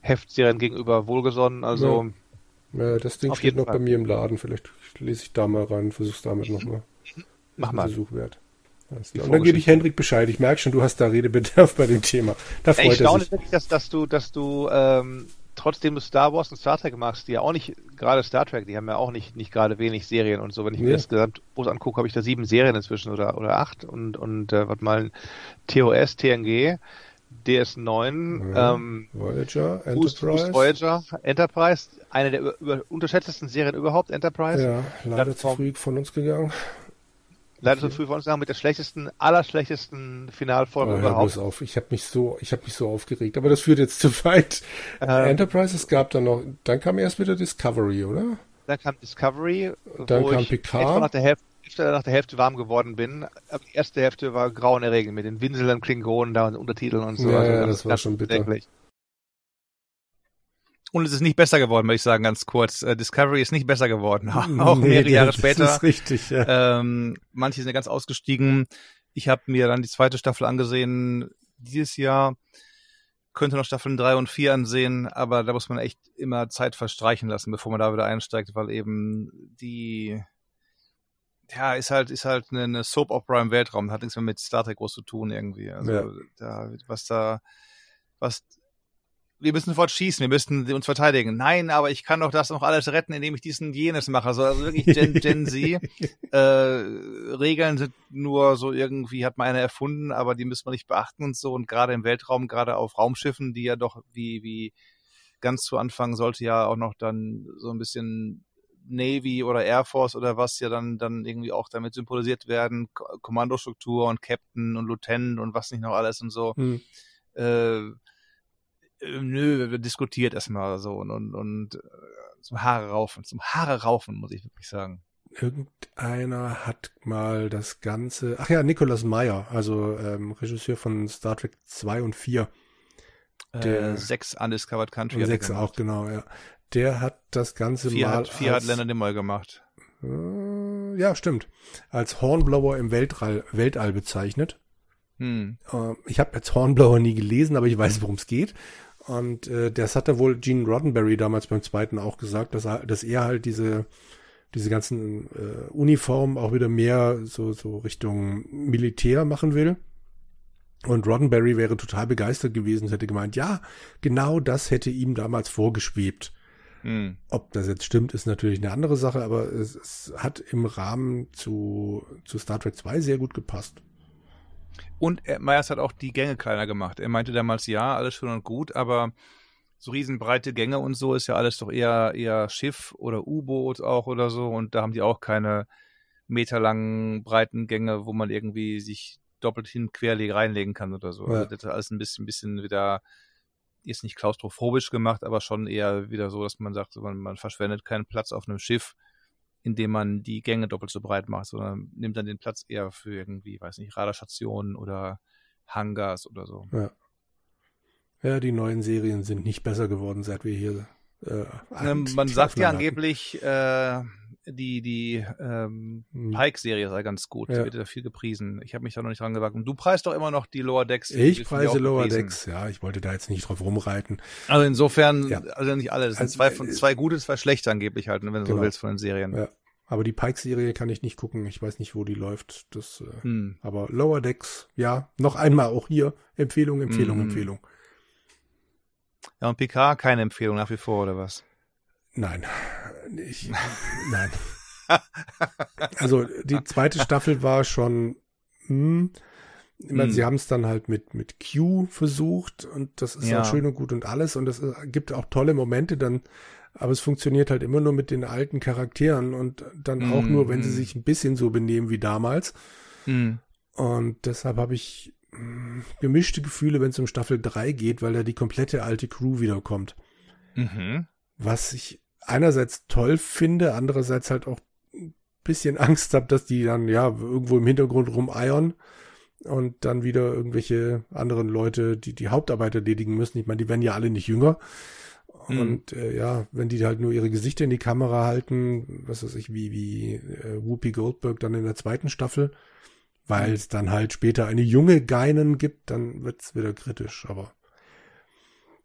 Heftserien gegenüber wohlgesonnen. Also. Ja. ja das Ding steht noch Fall. bei mir im Laden. Vielleicht lese ich da mal rein, versuch's damit nochmal. Mach mal. Versuch wert. Und dann gebe ich Hendrik Bescheid. Ich merke schon, du hast da Redebedarf bei dem Thema. Da freut ich er sich. wirklich, dass, dass du, dass du ähm, trotzdem du Star Wars und Star Trek magst, die ja auch nicht, gerade Star Trek, die haben ja auch nicht, nicht gerade wenig Serien und so. Wenn ich ja. mir das gesamt groß angucke, habe ich da sieben Serien inzwischen oder, oder acht und, und äh, was mal TOS, TNG, DS9, ja. ähm, Voyager, Enterprise. Voyager, Enterprise, eine der über, über, unterschätztesten Serien überhaupt, Enterprise. Ja, leider zu früh von uns gegangen. Leider so früh von uns sagen, mit der schlechtesten, allerschlechtesten Finalfolge oh, überhaupt. auf. Ich habe mich so, ich habe mich so aufgeregt, aber das führt jetzt zu weit. Ähm, Enterprise, es gab dann noch, dann kam erst wieder Discovery, oder? Dann kam Discovery, dann kam Picard. Nach der, Hälfte, nach der Hälfte warm geworden bin. Aber die erste Hälfte war grauenerregend mit den Winseln, Klingonen da und Untertiteln und so. Ja, also, ja das, das war schon bitter. Denklich. Und es ist nicht besser geworden, würde ich sagen, ganz kurz. Äh, Discovery ist nicht besser geworden. Auch nee, mehrere Jahre später. Das ist richtig, ja. Ähm, manche sind ja ganz ausgestiegen. Ich habe mir dann die zweite Staffel angesehen dieses Jahr. Könnte noch Staffeln drei und vier ansehen, aber da muss man echt immer Zeit verstreichen lassen, bevor man da wieder einsteigt, weil eben die ja, ist halt, ist halt eine, Soap Opera im Weltraum, hat nichts mehr mit Star Trek groß zu tun irgendwie. Also ja. da, was da, was wir müssen sofort schießen, wir müssen uns verteidigen. Nein, aber ich kann doch das noch alles retten, indem ich diesen jenes mache. Also, also wirklich Gen, Gen Z. Äh, Regeln sind nur so irgendwie, hat man eine erfunden, aber die müssen wir nicht beachten und so. Und gerade im Weltraum, gerade auf Raumschiffen, die ja doch wie, wie ganz zu Anfang sollte ja auch noch dann so ein bisschen Navy oder Air Force oder was ja dann, dann irgendwie auch damit symbolisiert werden. K Kommandostruktur und Captain und Lieutenant und was nicht noch alles und so. Hm. Äh, nö, wir diskutiert erstmal so und, und, und äh, zum Haare raufen, zum Haare raufen, muss ich wirklich sagen. Irgendeiner hat mal das Ganze, ach ja, Nicholas Meyer, also ähm, Regisseur von Star Trek 2 und 4. Äh, der äh, 6 Undiscovered Country. 6 auch, genau, ja. Der hat das Ganze vier mal. Hat, vier als, hat Leonard Nimoy gemacht. Äh, ja, stimmt. Als Hornblower im Weltall, Weltall bezeichnet. Hm. Äh, ich habe jetzt Hornblower nie gelesen, aber ich weiß, worum es geht. Und äh, das hat er wohl Gene Roddenberry damals beim zweiten auch gesagt, dass er, dass er halt diese diese ganzen äh, Uniformen auch wieder mehr so so Richtung Militär machen will. Und Roddenberry wäre total begeistert gewesen, hätte gemeint, ja, genau das hätte ihm damals vorgeschwebt. Hm. Ob das jetzt stimmt, ist natürlich eine andere Sache, aber es, es hat im Rahmen zu, zu Star Trek 2 sehr gut gepasst. Und Meyers hat auch die Gänge kleiner gemacht. Er meinte damals, ja, alles schön und gut, aber so riesenbreite Gänge und so ist ja alles doch eher, eher Schiff oder U-Boot auch oder so. Und da haben die auch keine meterlangen breiten Gänge, wo man irgendwie sich doppelt hin quer reinlegen kann oder so. Ja. Also das ist alles ein bisschen, bisschen wieder, ist nicht klaustrophobisch gemacht, aber schon eher wieder so, dass man sagt, man, man verschwendet keinen Platz auf einem Schiff, indem man die Gänge doppelt so breit macht, sondern nimmt dann den Platz eher für irgendwie, weiß nicht, Radarstationen oder Hangars oder so. Ja. Ja, die neuen Serien sind nicht besser geworden, seit wir hier. Äh, ähm, man sagt ja angeblich, äh, die, die ähm, hm. Pike-Serie sei ganz gut. Ja. Die wird ja viel gepriesen. Ich habe mich da noch nicht dran gewagt. Und du preist doch immer noch die Lower Decks. Ich preise Lower gepriesen. Decks, ja. Ich wollte da jetzt nicht drauf rumreiten. Also insofern, ja. also nicht alle. Es sind also, zwei, von, äh, zwei gute, zwei schlechte angeblich halt, wenn du genau. so willst von den Serien. Ja. Aber die Pike-Serie kann ich nicht gucken. Ich weiß nicht, wo die läuft. Das, äh, hm. Aber Lower Decks, ja. Noch einmal auch hier. Empfehlung, Empfehlung, hm. Empfehlung. Ja, und Picard keine Empfehlung nach wie vor, oder was? Nein. Ich, nein. also die zweite Staffel war schon, hm, ich meine, hm. sie haben es dann halt mit, mit Q versucht und das ist ja. auch schön und gut und alles und es gibt auch tolle Momente dann, aber es funktioniert halt immer nur mit den alten Charakteren und dann hm. auch nur, wenn sie hm. sich ein bisschen so benehmen wie damals. Hm. Und deshalb habe ich hm, gemischte Gefühle, wenn es um Staffel 3 geht, weil da die komplette alte Crew wiederkommt. Mhm. Was ich einerseits toll finde, andererseits halt auch ein bisschen Angst habe, dass die dann ja irgendwo im Hintergrund rumeiern und dann wieder irgendwelche anderen Leute, die die Hauptarbeit erledigen müssen. Ich meine, die werden ja alle nicht jünger. Mhm. Und äh, ja, wenn die halt nur ihre Gesichter in die Kamera halten, was weiß ich, wie, wie äh, Whoopi Goldberg dann in der zweiten Staffel, weil es dann halt später eine junge Geinen gibt, dann wird's wieder kritisch. Aber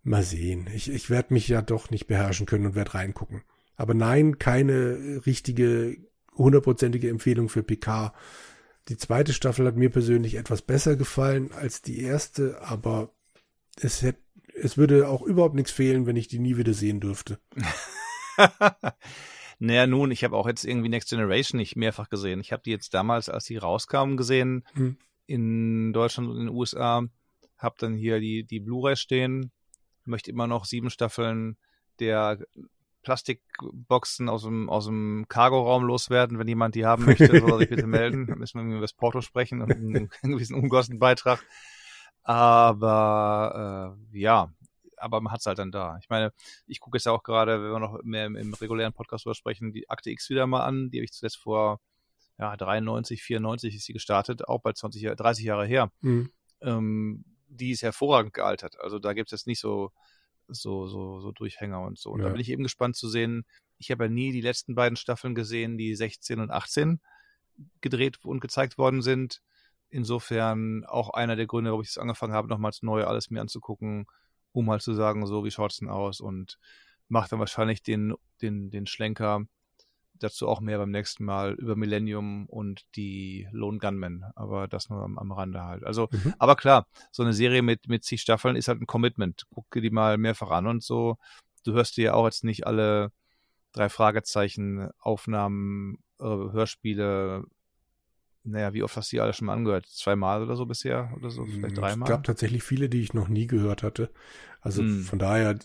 Mal sehen. Ich, ich werde mich ja doch nicht beherrschen können und werde reingucken. Aber nein, keine richtige, hundertprozentige Empfehlung für Picard. Die zweite Staffel hat mir persönlich etwas besser gefallen als die erste, aber es hätte, es würde auch überhaupt nichts fehlen, wenn ich die nie wieder sehen dürfte. naja, nun, ich habe auch jetzt irgendwie Next Generation nicht mehrfach gesehen. Ich habe die jetzt damals, als sie rauskamen, gesehen hm. in Deutschland und in den USA. Hab dann hier die, die Blu-ray stehen möchte immer noch sieben Staffeln der Plastikboxen aus dem, aus dem Cargoraum loswerden. Wenn jemand die haben möchte, soll sich bitte melden. Dann müssen wir über das Porto sprechen und einen gewissen Unkostenbeitrag. Aber äh, ja, aber man hat es halt dann da. Ich meine, ich gucke jetzt ja auch gerade, wenn wir noch mehr im, im regulären Podcast drüber sprechen, die Akte X wieder mal an. Die habe ich zuletzt vor ja, 93, 94 ist sie gestartet, auch bei 20, 30 Jahre her. Mhm. Ähm, die ist hervorragend gealtert. Also da gibt es jetzt nicht so, so, so, so Durchhänger und so. Und ja. da bin ich eben gespannt zu sehen. Ich habe ja nie die letzten beiden Staffeln gesehen, die 16 und 18 gedreht und gezeigt worden sind. Insofern auch einer der Gründe, warum ich es angefangen habe, nochmals neu alles mir anzugucken, um mal zu sagen, so, wie schaut es denn aus? Und macht dann wahrscheinlich den, den, den Schlenker dazu auch mehr beim nächsten Mal über Millennium und die Lone Gunmen, aber das nur am, am Rande halt. Also, mhm. aber klar, so eine Serie mit, mit zig Staffeln ist halt ein Commitment. Gucke die mal mehrfach an und so. Du hörst dir ja auch jetzt nicht alle drei Fragezeichen, Aufnahmen, äh, Hörspiele, naja, wie oft hast du die alle schon mal angehört? Zweimal oder so bisher? Oder so? Vielleicht hm, dreimal? Es gab tatsächlich viele, die ich noch nie gehört hatte. Also hm. von daher,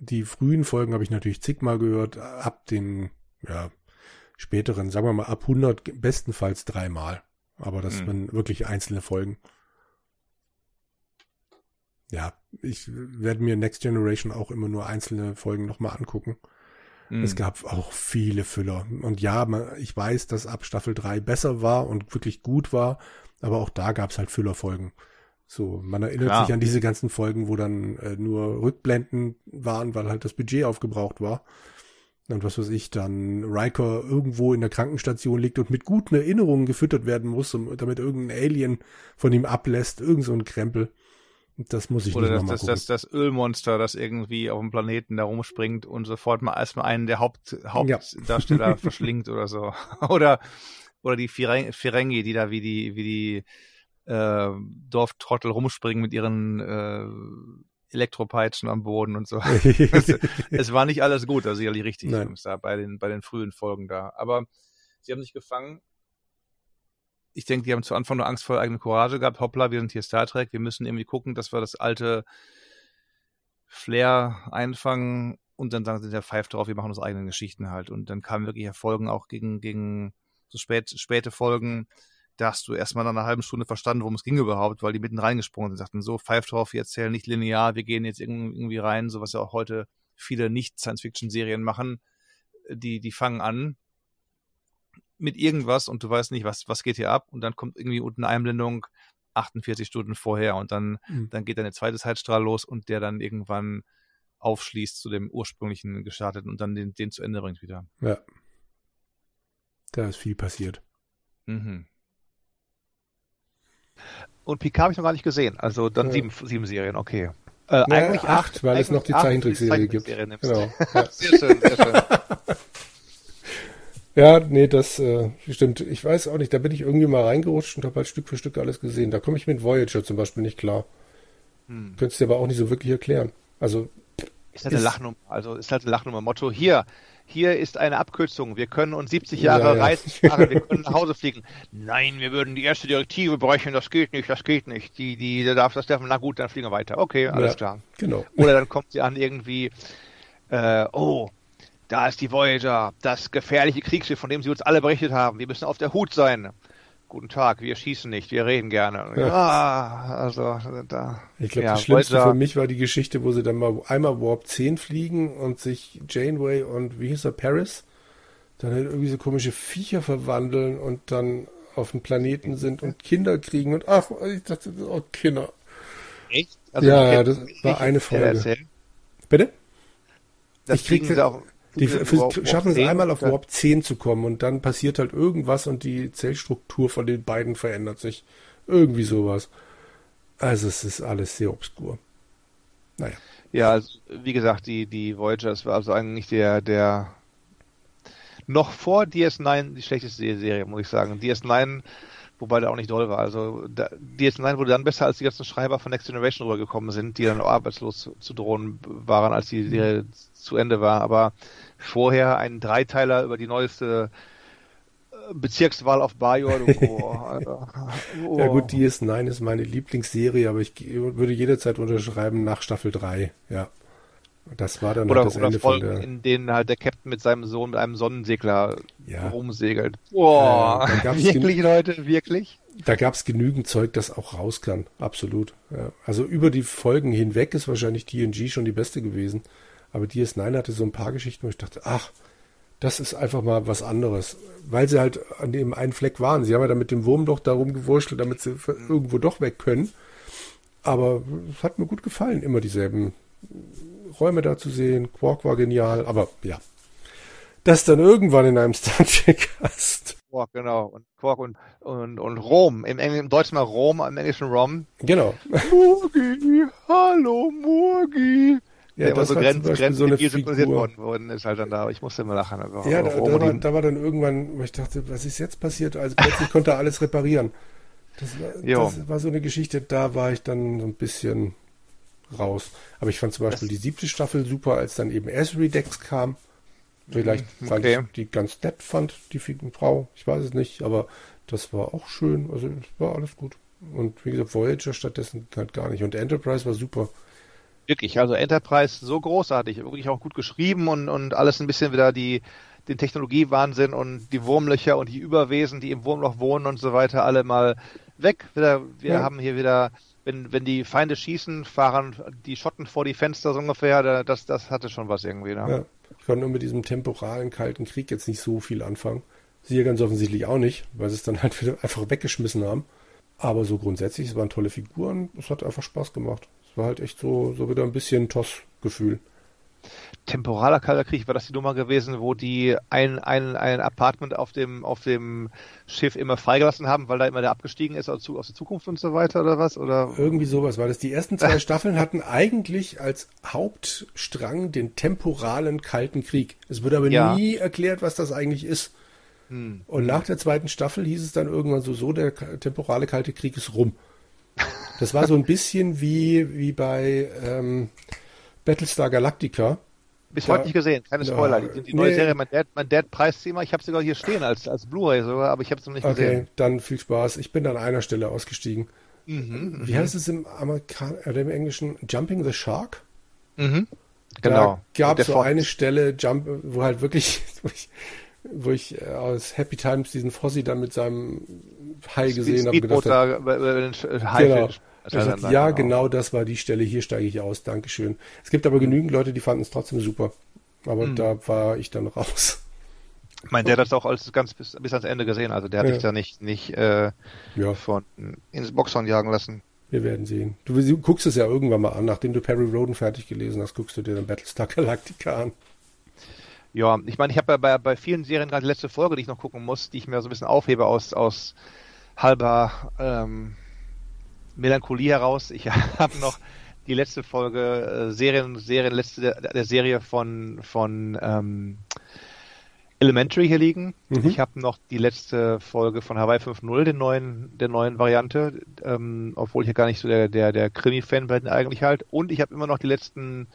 die frühen Folgen habe ich natürlich zigmal gehört. Ab den, ja, späteren, sagen wir mal ab 100 bestenfalls dreimal. Aber das mhm. sind wirklich einzelne Folgen. Ja, ich werde mir Next Generation auch immer nur einzelne Folgen nochmal angucken. Mhm. Es gab auch viele Füller. Und ja, ich weiß, dass ab Staffel 3 besser war und wirklich gut war, aber auch da gab es halt Füllerfolgen. So, man erinnert Klar. sich an diese ganzen Folgen, wo dann äh, nur Rückblenden waren, weil halt das Budget aufgebraucht war und was weiß ich, dann Riker irgendwo in der Krankenstation liegt und mit guten Erinnerungen gefüttert werden muss, damit irgendein Alien von ihm ablässt, irgend so ein Krempel. Das muss ich Oder nicht das, das, das, das Ölmonster, das irgendwie auf dem Planeten da rumspringt und sofort mal erstmal einen der Haupt, Hauptdarsteller ja. verschlingt oder so. Oder, oder die Ferengi, die da wie die, wie die äh, Dorftrottel rumspringen mit ihren äh, Elektropeitschen am Boden und so. es, es, war nicht alles gut, also sicherlich richtig da bei den, bei den frühen Folgen da. Aber sie haben sich gefangen. Ich denke, die haben zu Anfang nur Angst vor eigene Courage gehabt. Hoppla, wir sind hier Star Trek. Wir müssen irgendwie gucken, dass wir das alte Flair einfangen und dann sagen sie, der pfeift drauf, wir machen unsere eigenen Geschichten halt. Und dann kamen wirklich Folgen auch gegen, gegen so spät, späte Folgen da hast du erstmal nach einer halben Stunde verstanden, worum es ging überhaupt, weil die mitten reingesprungen sind und sagten, so, pfeift drauf, wir erzählen nicht linear, wir gehen jetzt irgendwie rein, so was ja auch heute viele Nicht-Science-Fiction-Serien machen, die, die fangen an mit irgendwas und du weißt nicht, was, was geht hier ab und dann kommt irgendwie unten eine Einblendung 48 Stunden vorher und dann, mhm. dann geht dann der zweite Zeitstrahl los und der dann irgendwann aufschließt zu dem ursprünglichen gestarteten und dann den, den zu Ende bringt wieder. Ja. Da ist viel passiert. Mhm. Und Picard habe ich noch gar nicht gesehen. Also dann ja. sieben, sieben Serien, okay. Äh, ja, eigentlich acht, weil es noch die Zeichentrickserie gibt. Genau. Ja. sehr schön, sehr schön. Ja, nee, das äh, stimmt. Ich weiß auch nicht, da bin ich irgendwie mal reingerutscht und habe halt Stück für Stück alles gesehen. Da komme ich mit Voyager zum Beispiel nicht klar. Hm. Könntest du dir aber auch nicht so wirklich erklären. Also ist halt eine Lachnummer. Also ist halt eine Lachnummer. Motto, hier, hier ist eine Abkürzung. Wir können uns 70 Jahre ja, ja. reisen fahren, wir können nach Hause fliegen. Nein, wir würden die erste Direktive brechen, das geht nicht, das geht nicht. Die, die, der darf, das darf, na gut, dann fliegen wir weiter. Okay, alles ja, klar. Genau. Oder dann kommt sie an irgendwie, äh, oh, da ist die Voyager, das gefährliche Kriegsschiff, von dem sie uns alle berichtet haben. Wir müssen auf der Hut sein. Guten Tag, wir schießen nicht, wir reden gerne. Ja, ah, also da. Ich glaube, ja, das Schlimmste für mich war die Geschichte, wo sie dann mal einmal Warp 10 fliegen und sich Janeway und wie hieß er, Paris, dann halt irgendwie so komische Viecher verwandeln und dann auf dem Planeten sind und Kinder kriegen und ach, ich dachte, oh, Kinder. Echt? Also ja, das war eine Folge. Bitte? Das ich kriegte, auch, die schaffen es einmal auf Warp 10 zu kommen und dann passiert halt irgendwas und die Zellstruktur von den beiden verändert sich. Irgendwie sowas. Also es ist alles sehr obskur. Naja. Ja, also, wie gesagt, die, die Voyagers war also eigentlich der, der noch vor DS9 die schlechteste Serie, muss ich sagen. DS9 wobei der auch nicht doll war. Also da, DS9 wurde dann besser, als die ganzen Schreiber von Next Generation rübergekommen sind, die dann arbeitslos zu, drohen waren, als die Serie zu Ende war. Aber vorher ein Dreiteiler über die neueste äh, Bezirkswahl auf Bajor. Oh, oh. ja gut, DS9 ist meine Lieblingsserie, aber ich würde jederzeit unterschreiben nach Staffel 3, ja. Das war dann oder, halt das oder Ende Folgen, von der... in denen halt der Captain mit seinem Sohn mit einem Sonnensegler ja. rumsegelt. Boah, äh, wirklich Leute, wirklich? Da gab es genügend Zeug, das auch raus kann, absolut. Ja. Also über die Folgen hinweg ist wahrscheinlich TNG schon die beste gewesen. Aber DS9 hatte so ein paar Geschichten, wo ich dachte, ach, das ist einfach mal was anderes. Weil sie halt an dem einen Fleck waren. Sie haben ja dann mit dem Wurmloch da rumgewurschtelt, damit sie irgendwo doch weg können. Aber es hat mir gut gefallen, immer dieselben Räume da zu sehen. Quark war genial, aber ja. Das dann irgendwann in einem Star Trek hast. Quark, genau. Und Quark und, und, und Rom. Im, Engl im Deutschen mal Rom, im Englischen Rom. Genau. Murgi, hallo Murgi. Ja, der das so Grenz, Grenz so eine synchronisiert worden, worden ist halt dann da. Ich musste immer lachen. Also ja, da, da, war, da, war, dann irgendwann, wo ich dachte, was ist jetzt passiert? Also plötzlich konnte er alles reparieren. Das war, das war, so eine Geschichte, da war ich dann so ein bisschen raus. Aber ich fand zum Beispiel das die siebte Staffel super, als dann eben Esri Dex kam. Vielleicht, mhm, okay. weil ich die ganz nett fand, die Frau. Ich weiß es nicht, aber das war auch schön. Also, es war alles gut. Und wie gesagt, Voyager stattdessen halt gar nicht. Und Enterprise war super. Wirklich, also Enterprise so großartig, wirklich auch gut geschrieben und, und alles ein bisschen wieder die, den Technologiewahnsinn und die Wurmlöcher und die Überwesen, die im Wurmloch wohnen und so weiter, alle mal weg. Wieder, wir ja. haben hier wieder wenn, wenn die Feinde schießen, fahren die Schotten vor die Fenster so ungefähr. Das, das hatte schon was irgendwie. Ne? Ja, ich konnte nur mit diesem temporalen Kalten Krieg jetzt nicht so viel anfangen. Sie ja ganz offensichtlich auch nicht, weil sie es dann halt wieder einfach weggeschmissen haben. Aber so grundsätzlich, es waren tolle Figuren, es hat einfach Spaß gemacht. Es war halt echt so, so wieder ein bisschen Toss-Gefühl temporaler Kalter Krieg, war das die Nummer gewesen, wo die ein, ein, ein Apartment auf dem, auf dem Schiff immer freigelassen haben, weil da immer der abgestiegen ist aus, aus der Zukunft und so weiter oder was? Oder? Irgendwie sowas war das. Die ersten zwei Staffeln hatten eigentlich als Hauptstrang den temporalen Kalten Krieg. Es wurde aber ja. nie erklärt, was das eigentlich ist. Hm. Und nach der zweiten Staffel hieß es dann irgendwann so, so, der temporale Kalte Krieg ist rum. Das war so ein bisschen wie, wie bei ähm, Battlestar Galactica bis ja. heute nicht gesehen, keine Spoiler. Ja, die, die neue nee. Serie, mein Dad, mein Dad preist sie immer. Ich habe sogar hier stehen als, als Blu-ray sogar, aber ich habe es noch nicht okay, gesehen. Okay, dann viel Spaß. Ich bin an einer Stelle ausgestiegen. Mhm, Wie mhm. heißt es im Amerikan äh, im Englischen? Jumping the Shark? Mhm. Genau. Da gab es so eine Stelle, Jump, wo halt wirklich, wo ich, wo ich äh, aus Happy Times diesen Fossi dann mit seinem Hai gesehen habe. Gedacht, da, genau. Gesagt, ja, genau das war die Stelle, hier steige ich aus, Dankeschön. Es gibt aber genügend Leute, die fanden es trotzdem super. Aber mhm. da war ich dann raus. Ich meine, der hat das auch alles ganz bis, bis ans Ende gesehen, also der hat ja. sich da nicht, nicht äh, ja. von ins Boxhorn jagen lassen. Wir werden sehen. Du, du, guckst es ja irgendwann mal an, nachdem du Perry Roden fertig gelesen hast, guckst du dir dann Battlestar Galactica an. Ja, ich meine, ich habe ja bei, bei vielen Serien gerade die letzte Folge, die ich noch gucken muss, die ich mir so ein bisschen aufhebe aus, aus halber ähm, Melancholie heraus. Ich habe noch die letzte Folge äh, Serien, Serien, letzte der, Serie von, von ähm, Elementary hier liegen. Mhm. Ich habe noch die letzte Folge von Hawaii 5.0, den neuen, der neuen Variante, ähm, obwohl ich ja gar nicht so der, der, der Krimi-Fan bin eigentlich halt. Und ich habe immer noch die letzten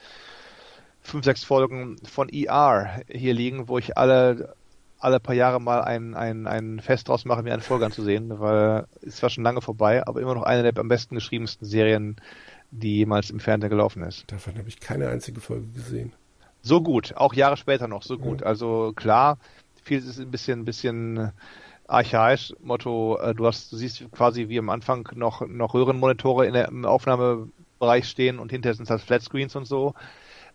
fünf, sechs Folgen von ER hier liegen, wo ich alle alle paar Jahre mal ein, ein, ein Fest draus mache, mir eine Folge anzusehen, weil es war schon lange vorbei, aber immer noch eine der am besten geschriebensten Serien, die jemals im Fernsehen gelaufen ist. Davon habe ich keine einzige Folge gesehen. So gut, auch Jahre später noch, so gut. Ja. Also klar, viel ist ein bisschen, ein bisschen archaisch. Motto, äh, du hast, du siehst quasi wie am Anfang noch, noch Röhrenmonitore in der, im Aufnahmebereich stehen und hinterher sind es halt Flatscreens und so.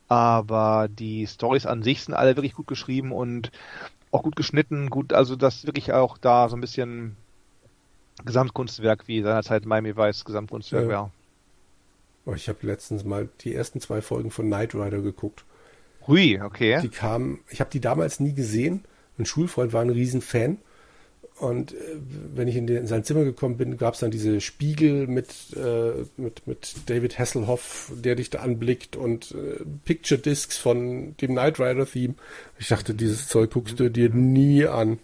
Aber die Stories an sich sind alle wirklich gut geschrieben und auch gut geschnitten, gut, also das wirklich auch da so ein bisschen Gesamtkunstwerk wie seinerzeit Miami Vice Gesamtkunstwerk ja. wäre. Oh, ich habe letztens mal die ersten zwei Folgen von Knight Rider geguckt. Hui, okay. Die kamen, ich habe die damals nie gesehen. Ein Schulfreund war ein Riesenfan und äh, wenn ich in, den, in, sein Zimmer gekommen bin, gab es dann diese Spiegel mit, äh, mit, mit David Hasselhoff, der dich da anblickt und äh, Picture Discs von dem Knight Rider Theme. Ich dachte, dieses Zeug guckst du dir nie an.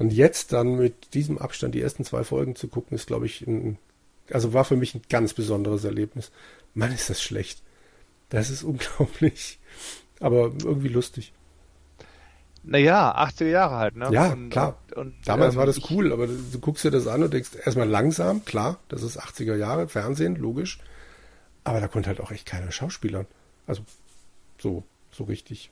Und jetzt dann mit diesem Abstand die ersten zwei Folgen zu gucken, ist, glaube ich, ein, also war für mich ein ganz besonderes Erlebnis. Mann, ist das schlecht. Das ist unglaublich. Aber irgendwie lustig. Naja, 80er Jahre halt, ne? Ja, und, klar. Und, und, Damals ähm, war das cool, aber du guckst dir das an und denkst erstmal langsam, klar, das ist 80er Jahre, Fernsehen, logisch. Aber da konnte halt auch echt keiner Schauspielern. Also so, so richtig.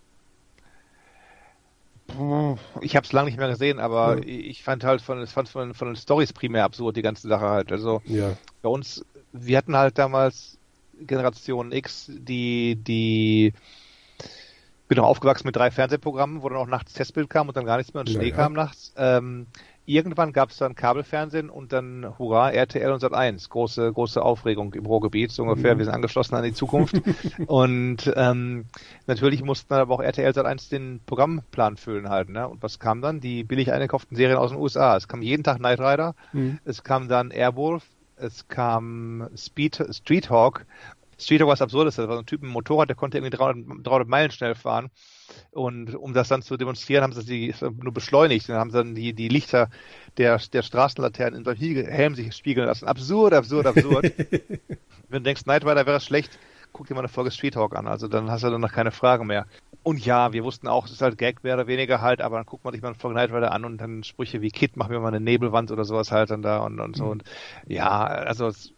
Ich habe es lange nicht mehr gesehen, aber ja. ich fand halt von, fand von, von den Stories primär absurd, die ganze Sache halt. Also ja. bei uns, wir hatten halt damals Generation X, die, die bin auch aufgewachsen mit drei Fernsehprogrammen, wo dann auch nachts Testbild kam und dann gar nichts mehr und Schnee ja, kam nachts. Ähm, irgendwann gab es dann Kabelfernsehen und dann Hurra, RTL und Sat1. Große, große Aufregung im Ruhrgebiet, so ungefähr. Mhm. Wir sind angeschlossen an die Zukunft. und ähm, natürlich mussten dann aber auch RTL Sat1 den Programmplan füllen halt. Ne? Und was kam dann? Die billig eingekauften Serien aus den USA. Es kam jeden Tag Knight Rider, mhm. es kam dann Airwolf, es kam Speed, Street Hawk Street Hawk was absurdes. Das war so ein Typ mit Motorrad, der konnte irgendwie 300, 300 Meilen schnell fahren. Und um das dann zu demonstrieren, haben sie die nur beschleunigt. Dann haben sie dann die, die Lichter der, der Straßenlaternen in seinem Helm sich spiegeln lassen. Absurd, absurd, absurd. Wenn du denkst, Night Rider wäre schlecht, guck dir mal eine Folge Street Hawk an. Also dann hast du dann noch keine Frage mehr. Und ja, wir wussten auch, es ist halt Gag, mehr oder weniger halt, aber dann guckt man sich mal eine Folge Night Rider an und dann Sprüche wie Kid, machen wir mal eine Nebelwand oder sowas halt dann da und, und so. Mhm. Und ja, also es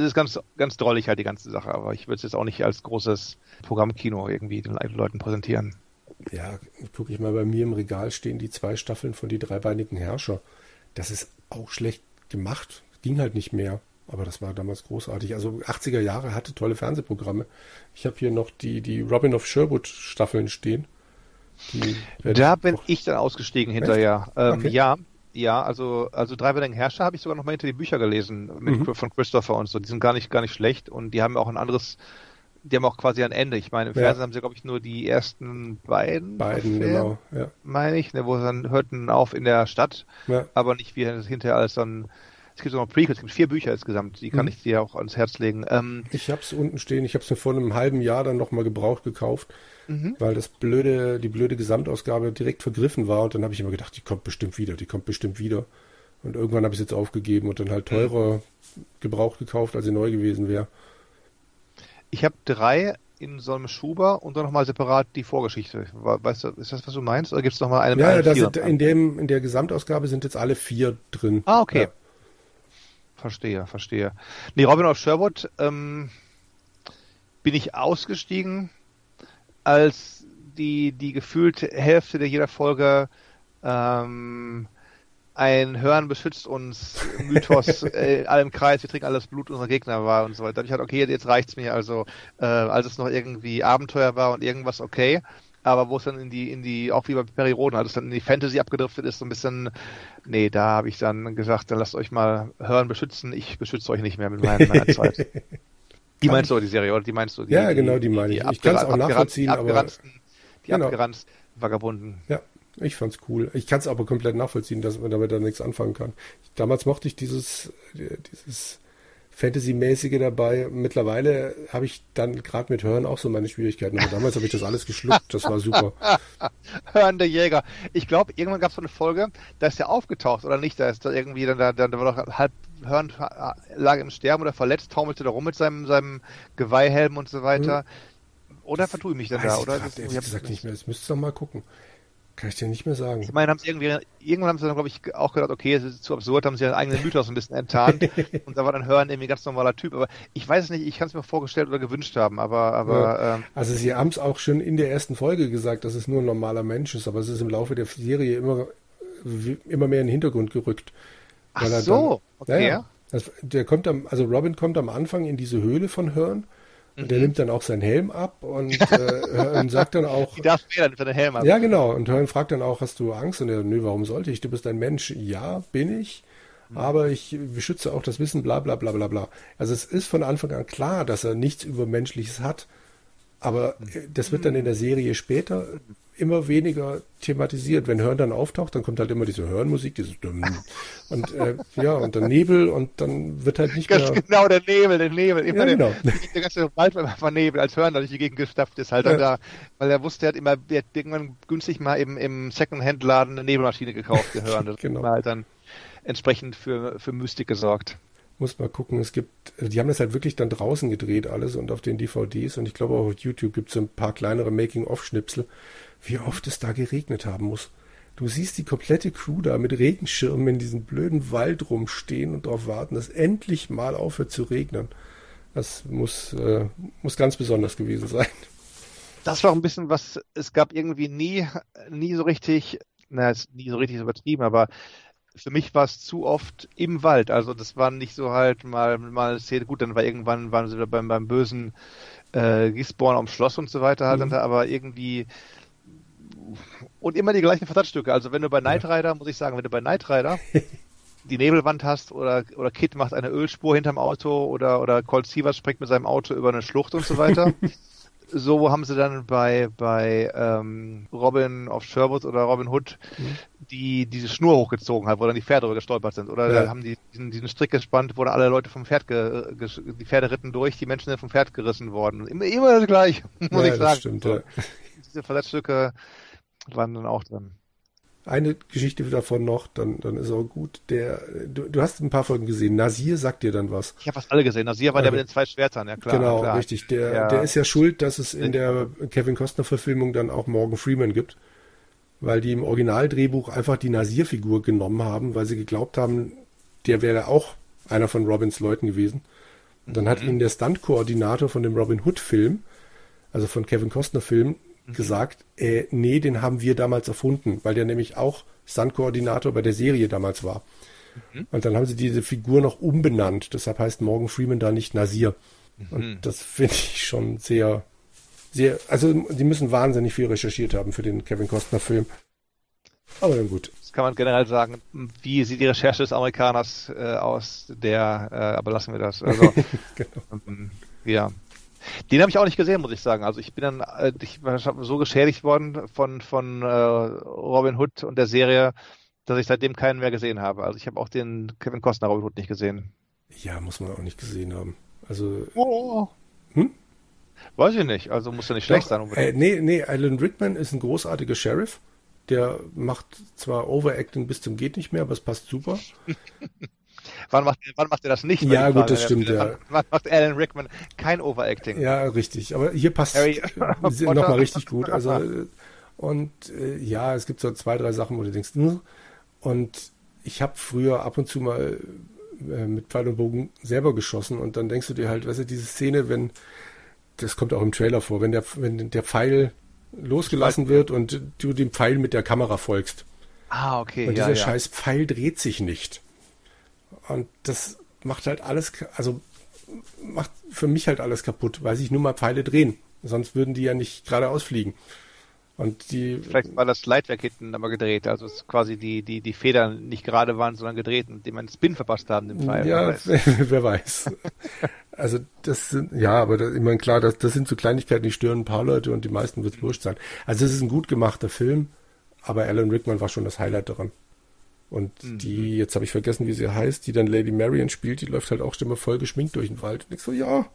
ist ganz, ganz drollig halt die ganze Sache, aber ich würde es jetzt auch nicht als großes Programmkino irgendwie den Leuten präsentieren. Ja, gucke ich mal bei mir im Regal stehen die zwei Staffeln von die dreibeinigen Herrscher. Das ist auch schlecht gemacht. Ging halt nicht mehr. Aber das war damals großartig. Also 80er Jahre hatte tolle Fernsehprogramme. Ich habe hier noch die, die Robin of Sherwood Staffeln stehen. da bin ich dann ausgestiegen hinterher. Ähm, okay. Ja, ja, also, also Drei Wellen Herrscher habe ich sogar noch mal hinter die Bücher gelesen mit, mhm. von Christopher und so. Die sind gar nicht, gar nicht schlecht und die haben auch ein anderes, die haben auch quasi ein Ende. Ich meine, im ja. Fernsehen haben sie, glaube ich, nur die ersten beiden. Beiden, genau, ja. Meine ich, ne, wo sie dann hörten auf in der Stadt, ja. aber nicht wie hinterher alles dann. Es gibt noch Prequels, es gibt vier Bücher insgesamt, die kann mhm. ich dir auch ans Herz legen. Ähm, ich habe es unten stehen, ich habe es mir vor einem halben Jahr dann nochmal gebraucht gekauft mhm. weil das blöde, die blöde Gesamtausgabe direkt vergriffen war und dann habe ich immer gedacht, die kommt bestimmt wieder, die kommt bestimmt wieder. Und irgendwann habe ich es jetzt aufgegeben und dann halt mhm. teurer mhm. gebraucht gekauft, als sie neu gewesen wäre. Ich habe drei in so einem Schuber und dann nochmal separat die Vorgeschichte. Weißt du, ist das, was du meinst? Oder gibt es nochmal eine? Ja, das sind, in, dem, in der Gesamtausgabe sind jetzt alle vier drin. Ah, okay. Ja. Verstehe, verstehe. Nee, Robin of Sherwood ähm, bin ich ausgestiegen, als die, die gefühlt Hälfte der jeder Folge ähm, ein Hören beschützt uns Mythos äh, allem Kreis, wir trinken alles Blut unserer Gegner war und so weiter. Ich halt, okay, jetzt reicht's mir. Also äh, als es noch irgendwie Abenteuer war und irgendwas okay, aber wo es dann in die, in die, auch wie bei Perioden, als es dann in die Fantasy abgedriftet ist, so ein bisschen, nee, da habe ich dann gesagt, dann lasst euch mal hören, beschützen, ich beschütze euch nicht mehr mit meiner, Zeit. Die meinst du die Serie, oder die meinst du? Die, ja, genau, die meine ich. Ich kann es auch nachvollziehen, die aber... Die genau. abgeranzt Vagabunden. Ja, ich fand's cool. Ich kann es aber komplett nachvollziehen, dass man damit da nichts anfangen kann. Damals mochte ich dieses, dieses Fantasy-mäßige dabei. Mittlerweile habe ich dann gerade mit Hören auch so meine Schwierigkeiten. Aber damals habe ich das alles geschluckt. Das war super. Hören der Jäger. Ich glaube, irgendwann gab es so eine Folge, da ist er aufgetaucht oder nicht. Da ist da irgendwie, dann, da, da war doch halb Hören lag im Sterben oder verletzt, taumelte da rum mit seinem, seinem Geweihhelm und so weiter. Mhm. Oder vertue ich mich dann da? Oder? Ich, grad, das, ich gesagt nicht mehr. Das müsstest du doch mal gucken. Kann ich dir nicht mehr sagen. Ich meine, haben sie irgendwie, irgendwann haben sie dann, glaube ich, auch gedacht, okay, es ist zu absurd, haben sie ihren eigenen Mythos ein bisschen enttarnt. und da war dann Hören irgendwie ein ganz normaler Typ. Aber ich weiß es nicht, ich kann es mir vorgestellt oder gewünscht haben, aber, aber. Ja. Ähm, also sie haben es auch schon in der ersten Folge gesagt, dass es nur ein normaler Mensch ist, aber es ist im Laufe der Serie immer, immer mehr in den Hintergrund gerückt. Ach so, dann, okay. Ja, das, der kommt am, also Robin kommt am Anfang in diese Höhle von Hören und der mhm. nimmt dann auch seinen Helm ab und, äh, und sagt dann auch. Die darf nimmt seinen Helm ab. Ja, genau. Und Hearn fragt dann auch, hast du Angst? Und er, nö, warum sollte ich? Du bist ein Mensch. Ja, bin ich. Mhm. Aber ich beschütze auch das Wissen, bla bla bla bla bla. Also es ist von Anfang an klar, dass er nichts Übermenschliches hat. Aber mhm. das wird dann in der Serie später immer weniger thematisiert. Wenn Hören dann auftaucht, dann kommt halt immer diese Hörenmusik, dieses Dumm. Und äh, ja, und der Nebel und dann wird halt nicht Ganz mehr. Genau, der Nebel, der Nebel. Immer ja, genau. Der, der ganze Wald war einfach Nebel, als Hören durch die Gegend gestapft ist, halt ja. da, weil er wusste, er hat immer er hat irgendwann günstig mal eben im Second-Hand-Laden eine Nebelmaschine gekauft, gehören. Das genau. war halt dann entsprechend für, für Mystik gesorgt muss mal gucken. Es gibt, die haben das halt wirklich dann draußen gedreht alles und auf den DVDs und ich glaube auch auf YouTube gibt es ein paar kleinere Making-of-Schnipsel, wie oft es da geregnet haben muss. Du siehst die komplette Crew da mit Regenschirmen in diesem blöden Wald rumstehen und darauf warten, dass endlich mal aufhört zu regnen. Das muss, äh, muss ganz besonders gewesen sein. Das war ein bisschen was, es gab irgendwie nie, nie so richtig, na, ist nie so richtig übertrieben, aber für mich war es zu oft im Wald. Also das war nicht so halt mal mal Szene. Gut, dann war irgendwann waren sie wieder beim, beim bösen äh, Gisborne am Schloss und so weiter halt, mhm. aber irgendwie und immer die gleichen Versatzstücke. Also wenn du bei Knight Rider, muss ich sagen, wenn du bei Knight Rider die Nebelwand hast oder oder Kit macht eine Ölspur hinterm Auto oder oder Colt Sievers springt mit seinem Auto über eine Schlucht und so weiter. so haben sie dann bei bei ähm, Robin of Sherwood oder Robin Hood mhm. die diese Schnur hochgezogen hat, wo dann die Pferde drüber gestolpert sind. Oder ja. haben die diesen, diesen Strick gespannt, wo dann alle Leute vom Pferd ge, ge, die Pferde ritten durch, die Menschen sind vom Pferd gerissen worden. Immer, immer das gleiche, muss ja, ich sagen. Stimmt, ja. Diese Versatzstücke waren dann auch drin. Eine Geschichte davon noch, dann, dann ist auch gut. Der, du, du hast ein paar Folgen gesehen. Nasir sagt dir dann was. Ich habe fast alle gesehen. Nasir war okay. der mit den zwei Schwertern, ja klar. Genau, klar. richtig. Der, ja. der ist ja schuld, dass es in der Kevin Costner-Verfilmung dann auch Morgan Freeman gibt. Weil die im Originaldrehbuch einfach die Nasir-Figur genommen haben, weil sie geglaubt haben, der wäre auch einer von Robins Leuten gewesen. Und dann mhm. hat ihnen der Stunt-Koordinator von dem Robin Hood-Film, also von Kevin Costner-Film, mhm. gesagt, äh, nee, den haben wir damals erfunden, weil der nämlich auch Stunt-Koordinator bei der Serie damals war. Mhm. Und dann haben sie diese Figur noch umbenannt. Deshalb heißt Morgan Freeman da nicht Nasir. Mhm. Und das finde ich schon sehr, sehr, also die müssen wahnsinnig viel recherchiert haben für den Kevin Costner Film. Aber dann gut. Das kann man generell sagen. Wie sieht die Recherche des Amerikaners äh, aus? Der, äh, aber lassen wir das. Also, genau. ähm, ja. Den habe ich auch nicht gesehen, muss ich sagen. Also ich bin dann, äh, ich so geschädigt worden von von äh, Robin Hood und der Serie, dass ich seitdem keinen mehr gesehen habe. Also ich habe auch den Kevin Costner Robin Hood nicht gesehen. Ja, muss man auch nicht gesehen haben. Also. Oh. Hm? Weiß ich nicht. Also muss ja nicht schlecht Doch, sein. Unbedingt. Äh, nee, nee, Alan Rickman ist ein großartiger Sheriff. Der macht zwar Overacting bis zum geht nicht mehr, aber es passt super. Wann macht, wann macht er das nicht? Ja, gut, das stimmt, wann, ja. Wann macht Alan Rickman kein Overacting? Ja, richtig. Aber hier passt nochmal richtig gut. Also, und äh, ja, es gibt so zwei, drei Sachen, wo du denkst, hm. und ich habe früher ab und zu mal äh, mit Pfeil und Bogen selber geschossen und dann denkst du dir halt, weißt du, diese Szene, wenn, das kommt auch im Trailer vor, wenn der, wenn der Pfeil losgelassen wird und du dem Pfeil mit der Kamera folgst. Ah, okay. Und ja, dieser ja. scheiß Pfeil dreht sich nicht. Und das macht halt alles, also macht für mich halt alles kaputt, weil sich nur mal Pfeile drehen. Sonst würden die ja nicht geradeaus fliegen. Und die. Vielleicht war das Leitwerk hinten aber gedreht, also es quasi die, die, die Federn nicht gerade waren, sondern gedreht und dem einen Spin verpasst haben, dem Pfeil. Ja, Wer weiß. wer weiß. Also das sind, ja, aber das, ich meine, klar, das, das sind so Kleinigkeiten, die stören ein paar Leute und die meisten wird es wurscht sein. Also es ist ein gut gemachter Film, aber Alan Rickman war schon das Highlight daran. Und Mhm. die, jetzt habe ich vergessen, wie sie heißt, die dann Lady Marian spielt, die läuft halt auch immer voll geschminkt durch den Wald. Und ich so, ja,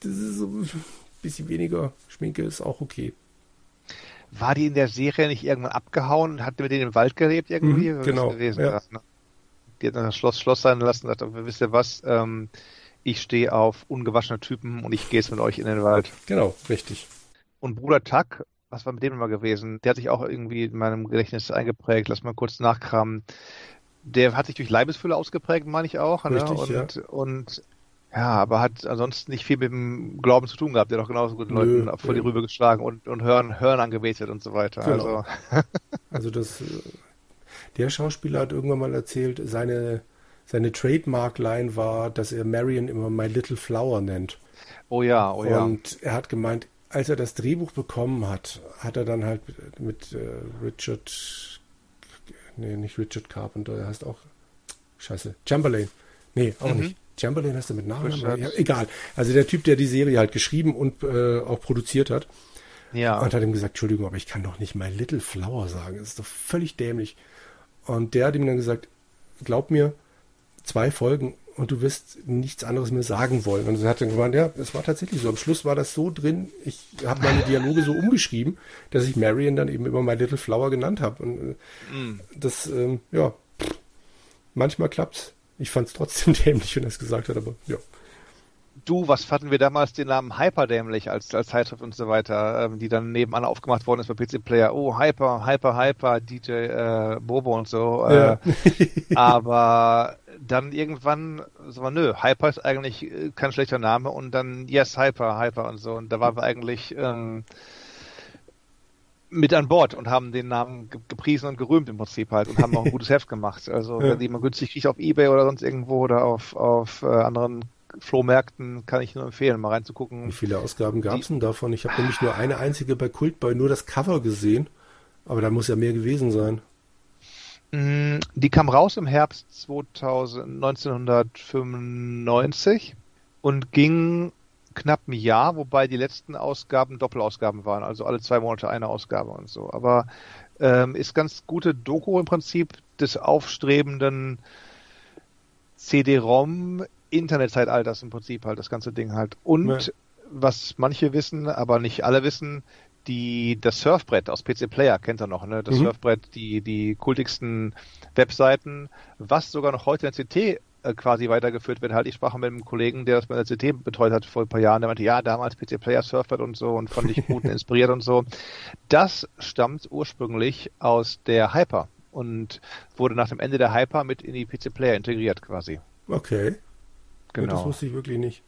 das ist so ein bisschen weniger Schminke ist auch okay. War die in der Serie nicht irgendwann abgehauen und hat mit denen im Wald gelebt irgendwie? Mhm, genau, Gewesen, ja. ja. ne? Die hat dann das Schloss Schloss sein lassen und gesagt, wisst ihr was, ähm, ich stehe auf ungewaschene Typen und ich gehe jetzt mit euch in den Wald. Genau, richtig. Und Bruder Tuck, was war mit dem mal gewesen? Der hat sich auch irgendwie in meinem Gedächtnis eingeprägt. Lass mal kurz nachkramen. Der hat sich durch Leibesfülle ausgeprägt, meine ich auch. Richtig, ne? und, und ja, aber hat ansonsten nicht viel mit dem Glauben zu tun gehabt. Der hat auch genauso gut Nö, Leuten vor die nö. Rübe geschlagen und, und Hören, Hören angebetet und so weiter. Genau. Also, Also das, der Schauspieler hat irgendwann mal erzählt, seine, seine Trademark-Line war, dass er Marion immer My Little Flower nennt. oh ja, oh ja. Und er hat gemeint, als er das Drehbuch bekommen hat, hat er dann halt mit, äh, Richard, nee, nicht Richard Carpenter, er heißt auch, scheiße, Chamberlain. Nee, auch Mhm. nicht. Chamberlain heißt er mit? Richard. Ja, egal. Also der Typ, der die Serie halt geschrieben und äh, auch produziert hat. ja. Und hat ihm gesagt, Entschuldigung, aber ich kann doch nicht My Little Flower sagen. Das ist doch völlig dämlich. Und der hat ihm dann gesagt, glaub mir, zwei Folgen und du wirst nichts anderes mehr sagen wollen. Und er hat dann gemeint, ja, es war tatsächlich so. Am Schluss war das so drin, ich habe meine Dialoge so umgeschrieben, dass ich Marion dann eben immer My Little Flower genannt habe. Und äh, Mm. das, ähm, ja, manchmal klappt's. Ich fand es trotzdem dämlich, wenn er es gesagt hat, aber ja. Du, was fanden wir damals den Namen Hyperdämlich als, als Zeitschrift und so weiter, ähm, die dann nebenan aufgemacht worden ist bei PC Player. Oh, Hyper, Hyper, Hyper, DJ äh, Bobo und so. Äh, Ja. aber dann irgendwann, so mal, nö, Hyper ist eigentlich äh, kein schlechter Name und dann Yes, Hyper, Hyper und so. Und da waren wir eigentlich ähm, mit an Bord und haben den Namen ge- gepriesen und gerühmt im Prinzip halt und haben auch ein gutes Heft gemacht. Also Ja. wenn die man günstig kriegt auf Ebay oder sonst irgendwo oder auf, auf äh, anderen Flohmärkten, kann ich nur empfehlen, mal reinzugucken. Wie viele Ausgaben gab es denn davon? Ich habe nämlich nur eine einzige bei Kultboy, nur das Cover gesehen. Aber da muss ja mehr gewesen sein. Mm, Die kam raus im Herbst 2000, 1995 und ging knapp ein Jahr, wobei die letzten Ausgaben Doppelausgaben waren, also alle zwei Monate eine Ausgabe und so. Aber ähm, ist ganz gute Doku im Prinzip des aufstrebenden CD-ROM Internetzeitalters im Prinzip halt das ganze Ding halt. Und Ja. was manche wissen, aber nicht alle wissen, die das Surfbrett aus PC Player kennt ihr noch, ne? Das Mhm. Surfbrett, die die kultigsten Webseiten, was sogar noch heute in der CT äh, quasi weitergeführt wird. Halt, ich sprach mit einem Kollegen, der das bei der CT betreut hat vor ein paar Jahren, der meinte, ja, damals PC Player Surfbrett und so und fand ich gut und inspiriert und so. Das stammt ursprünglich aus der Hyper und wurde nach dem Ende der Hyper mit in die PC Player integriert quasi. Okay. Ja, das Genau. wusste ich wirklich nicht.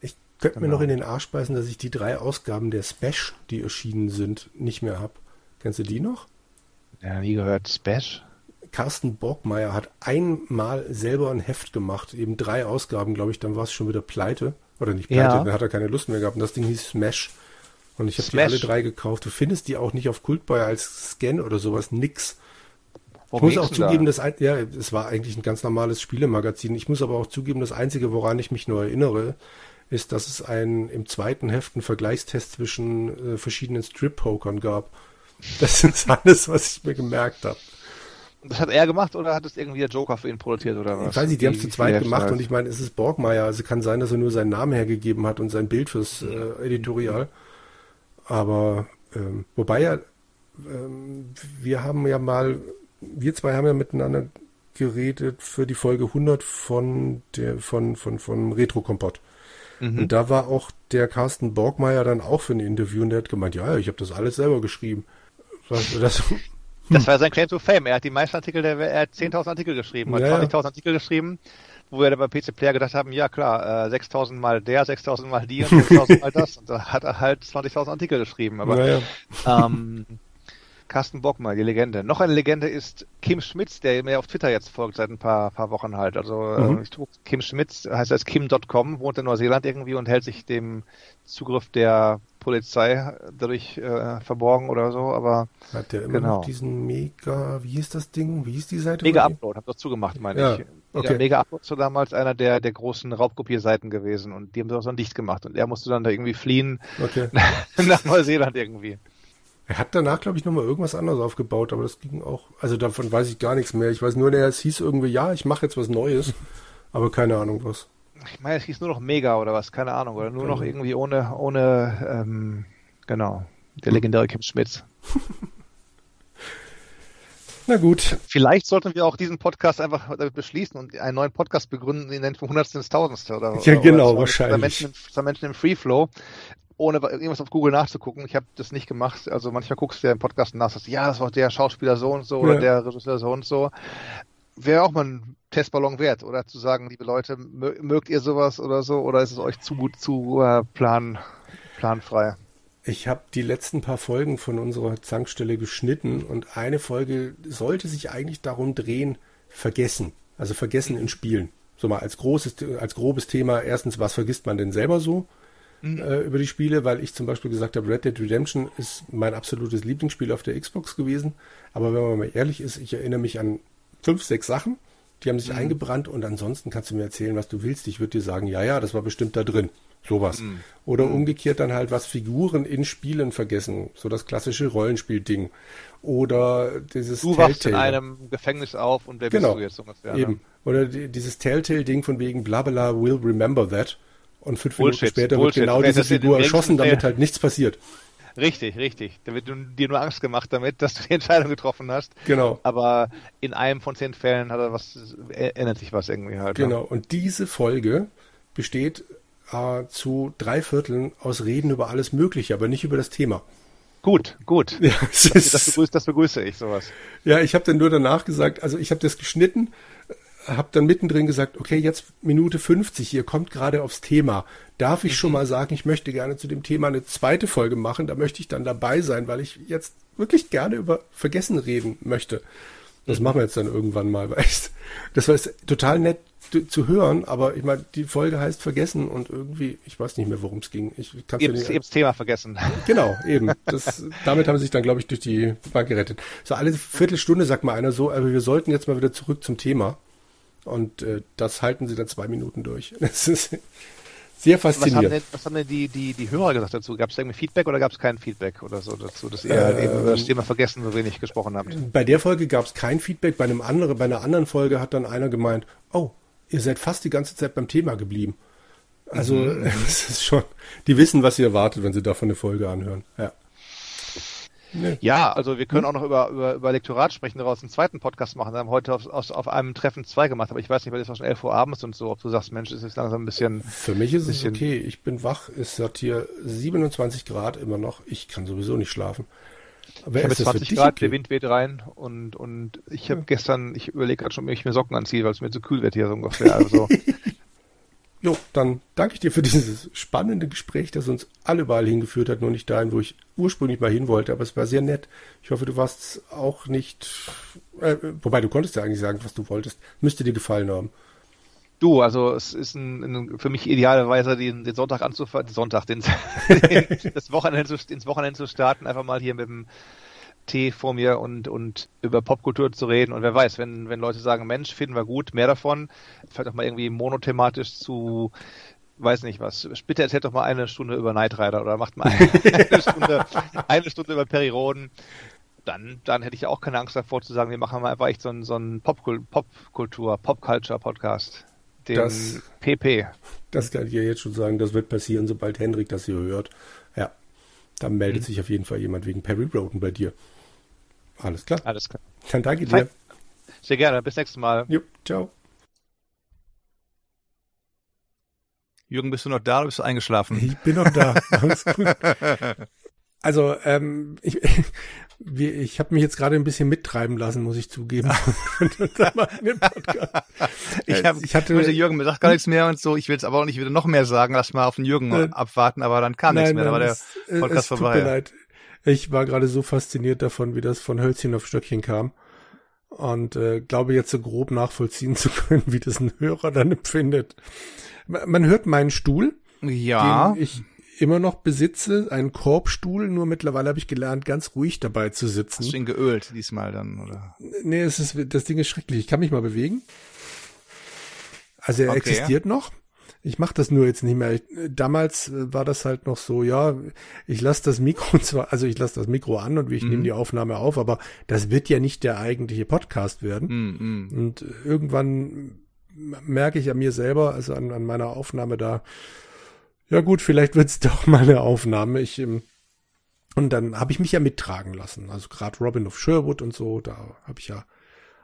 Ich könnte mir Genau. noch in den Arsch beißen, dass ich die drei Ausgaben der Smash, die erschienen sind, nicht mehr habe. Kennst du die noch? Ja, nie gehört. Spash? Carsten Borgmeier hat einmal selber ein Heft gemacht, eben drei Ausgaben, glaube ich, dann war es schon wieder pleite. Oder nicht pleite, Ja. dann hat er keine Lust mehr gehabt. Und das Ding hieß Smash. Und ich habe die Smash. alle drei gekauft. Du findest die auch nicht auf Kultbuy als Scan oder sowas, nix. Ich muss auch zugeben, da? dass ein, ja, es war eigentlich ein ganz normales Spielemagazin. Ich muss aber auch zugeben, das Einzige, woran ich mich nur erinnere, ist, dass es ein im zweiten Heft einen Vergleichstest zwischen äh, verschiedenen Strip-Pokern gab. Das ist alles, was ich mir gemerkt habe. Das hat er gemacht oder hat es irgendwie der Joker für ihn produziert oder was? Ich weiß nicht, die haben es zu zweit gemacht und ich meine, es ist Borgmeier, also kann sein, dass er nur seinen Namen hergegeben hat und sein Bild fürs äh, Editorial. Aber ähm, wobei ja, ähm, wir haben ja mal, wir zwei haben ja miteinander geredet für die Folge 100 von der von von von Retro Kompott. Mhm. Und da war auch der Carsten Borgmeier dann auch für ein Interview und der hat gemeint, ja, ja, ich habe das alles selber geschrieben. Was, das, Das war sein Claim to Fame. Er hat die meisten Artikel, der, er hat 10.000 Artikel geschrieben, hat Ja, ja. 20.000 Artikel geschrieben, wo wir dann beim PC Player gedacht haben, ja klar, äh, 6000 mal der, 6000 mal die und 6000 mal das. Und da hat er halt 20.000 Artikel geschrieben. Aber Naja. ähm, Carsten Bockmal, die Legende. Noch eine Legende ist Kim Schmitz, der mir auf Twitter jetzt folgt seit ein paar, paar Wochen halt. Also Mhm. äh, ich trug Kim Schmitz, heißt als Kim.com, wohnt in Neuseeland irgendwie und hält sich dem Zugriff der Polizei dadurch äh, verborgen oder so, aber Hat der immer Genau. noch diesen Mega, wie hieß das Ding? Wie hieß die Seite? Mega? Upload, hab das zugemacht, meine Ja, ich. Mega, okay. Mega Upload so damals einer der, der großen Raubkopierseiten gewesen und die haben das dann dicht gemacht und er musste dann da irgendwie fliehen Okay. nach Neuseeland irgendwie. Er hat danach, glaube ich, nochmal irgendwas anderes aufgebaut, aber das ging auch, also davon weiß ich gar nichts mehr. Ich weiß nur, der es hieß irgendwie, ja, ich mache jetzt was Neues, aber keine Ahnung was. Ich meine, es hieß nur noch Mega oder was, keine Ahnung, oder nur Genau. noch irgendwie ohne, ohne, ähm, genau, der legendäre Kim Schmitz. Na gut, Vielleicht sollten wir auch diesen Podcast einfach damit beschließen und einen neuen Podcast begründen, den nennen vom Hundertsten ins Tausendste oder Ja, genau, oder wahrscheinlich. Menschen, Menschen im Free Flow, ohne irgendwas auf Google nachzugucken. Ich habe das nicht gemacht. Also manchmal guckst du ja im Podcast nach, sagst, ja, das war der Schauspieler so und so oder Ja. der Regisseur so und so. Wäre auch mal ein Testballon wert, oder zu sagen, liebe Leute, mö- mögt ihr sowas oder so, oder ist es euch zu gut zu äh, plan, planfrei? ich habe die letzten paar Folgen von unserer Zankstelle geschnitten und eine Folge sollte sich eigentlich darum drehen, vergessen. Also vergessen in Spielen. So mal als großes, als grobes Thema. Erstens, was vergisst man denn selber so? Äh, über die Spiele, weil ich zum Beispiel gesagt habe, Red Dead Redemption ist mein absolutes Lieblingsspiel auf der Xbox gewesen. Aber wenn man mal ehrlich ist, ich erinnere mich an fünf, sechs Sachen, die haben sich eingebrannt und ansonsten kannst du mir erzählen, was du willst. Ich würde dir sagen, ja, ja, das war bestimmt da drin. Sowas. Oder umgekehrt dann halt, was Figuren in Spielen vergessen. So das klassische Rollenspielding. Oder dieses Du wachst in Telltale. einem Gefängnis auf und wer Genau. bist du jetzt ungefähr? Eben. Ne? Oder die, dieses Telltale-Ding von wegen blabla will remember that. Und fünf Bullshit, Minuten später Bullshit. wird genau diese das Figur erschossen, damit halt nichts passiert. Richtig, richtig. Da wird dir nur Angst gemacht damit, dass du die Entscheidung getroffen hast. Genau. Aber in einem von zehn Fällen hat er was, ändert sich was irgendwie halt. ne? Genau. Und diese Folge besteht äh, zu drei Vierteln aus Reden über alles Mögliche, aber nicht über das Thema. Gut, gut. Ja, Das, ist, begrüße, das begrüße ich, sowas. ja ich habe dann nur danach gesagt, also ich habe das geschnitten, habe dann mittendrin gesagt, okay, jetzt Minute 50, ihr kommt gerade aufs Thema. Darf ich schon mal sagen, ich möchte gerne zu dem Thema eine zweite Folge machen, da möchte ich dann dabei sein, weil ich jetzt wirklich gerne über Vergessen reden möchte. Das machen wir jetzt dann irgendwann mal, weißt Das war jetzt total nett zu- hören, aber ich meine, die Folge heißt Vergessen und irgendwie, ich weiß nicht mehr, worum es ging. Ich kann's ja Eben, eben das Thema vergessen. Genau, eben. Das, damit haben sie sich dann, glaube ich, durch die Bank gerettet. So alle Viertelstunde sagt mal einer so, aber wir sollten jetzt mal wieder zurück zum Thema. Und äh, das halten sie dann zwei Minuten durch. Das ist sehr Was haben faszinierend. denn, was haben denn die, die, die Hörer gesagt dazu? Gab es irgendwie Feedback oder gab es kein Feedback oder so dazu, dass ihr halt eben über das Thema vergessen so wenig gesprochen habt? Bei der Folge gab es kein Feedback. Bei einem anderen, bei einer anderen Folge hat dann einer gemeint, oh, ihr seid fast die ganze Zeit beim Thema geblieben. Also es ist schon, die wissen, was sie erwartet, wenn sie davon eine Folge anhören. Ja. Nee. Ja, also wir können auch noch über, über, über Lektorat sprechen, daraus einen zweiten Podcast machen. Wir haben heute auf, aus, auf einem Treffen zwei gemacht, aber ich weiß nicht, weil es war schon 11 Uhr abends und so, ob du sagst, Mensch, es ist langsam ein bisschen. Für mich ist es Bisschen- okay. Ich bin wach. Es hat hier 27 Grad immer noch. Ich kann sowieso nicht schlafen. Aber Ich habe ist jetzt das für 20 dich Grad, okay? der Wind weht rein und, und ich habe gestern, ich überlege gerade schon, ob ich mir Socken anziehe, weil es mir zu kühl wird hier so ungefähr. Also Jo, dann danke ich dir für dieses spannende Gespräch, das uns alle überall hingeführt hat, nur nicht dahin, wo ich ursprünglich mal hin wollte. Aber es war sehr nett. Ich hoffe, du warst auch nicht. Äh, wobei du konntest ja eigentlich sagen, was du wolltest. Müsste dir gefallen haben. du, also es ist ein, ein, für mich idealerweise den, den Sonntag anzufangen, Sonntag, den, den, das Wochenende ins Wochenende zu starten, einfach mal hier mit dem Tee vor mir und, und über Popkultur zu reden. Und wer weiß, wenn, wenn Leute sagen, Mensch, finden wir gut, mehr davon, vielleicht auch mal irgendwie monothematisch zu, weiß nicht was. Bitte erzählt doch mal eine Stunde über Knight Rider oder macht mal eine Stunde, eine Stunde über Periroden. Dann, dann hätte ich ja auch keine Angst davor zu sagen, wir machen mal einfach echt so einen, so einen Popkul- Popkultur, Popculture-Podcast. Den Das- PP. Das kann ich dir jetzt schon sagen. Das wird passieren, sobald Hendrik das hier hört. Ja, dann meldet Mhm. sich auf jeden Fall jemand wegen Perry Roden bei dir. Alles klar. Alles klar. Dann danke dir. Sehr gerne. Bis nächstes Mal. Jo, ciao. Jürgen, bist du noch da oder bist du eingeschlafen? Ich bin noch da. Alles gut. Also, ähm, ich, wie, ich habe mich jetzt gerade ein bisschen mittreiben lassen, muss ich zugeben. ich, hab, ich hatte Jürgen mir sagt gar nichts mehr und so. Ich will es aber auch nicht wieder noch mehr sagen. Lass mal auf den Jürgen äh, abwarten, aber dann kam nein, nichts mehr. Nein, da war der es, Podcast es vorbei. Tut mir leid. Ich war gerade so fasziniert davon, wie das von Hölzchen auf Stöckchen kam. Und äh, glaube jetzt so grob nachvollziehen zu können, wie das ein Hörer dann empfindet. Man hört meinen Stuhl. Ja. Den ich immer noch besitze, einen Korbstuhl, nur mittlerweile habe ich gelernt, ganz ruhig dabei zu sitzen. Hast du ihn geölt diesmal dann, oder? Nee, es ist, das Ding ist schrecklich. Ich kann mich mal bewegen. Also er okay. existiert noch. Ich mache das nur jetzt nicht mehr. Damals war das halt noch so, ja, ich lasse das Mikro zwar, also ich lasse das Mikro an und ich mhm. nehme die Aufnahme auf, aber das wird ja nicht der eigentliche Podcast werden. Mhm. Und irgendwann merke ich an mir selber, also an, an meiner Aufnahme da, ja gut, vielleicht wird's doch mal eine Aufnahme. Ich, ähm, und dann habe ich mich ja mittragen lassen. Also gerade Robin of Sherwood und so, da habe ich ja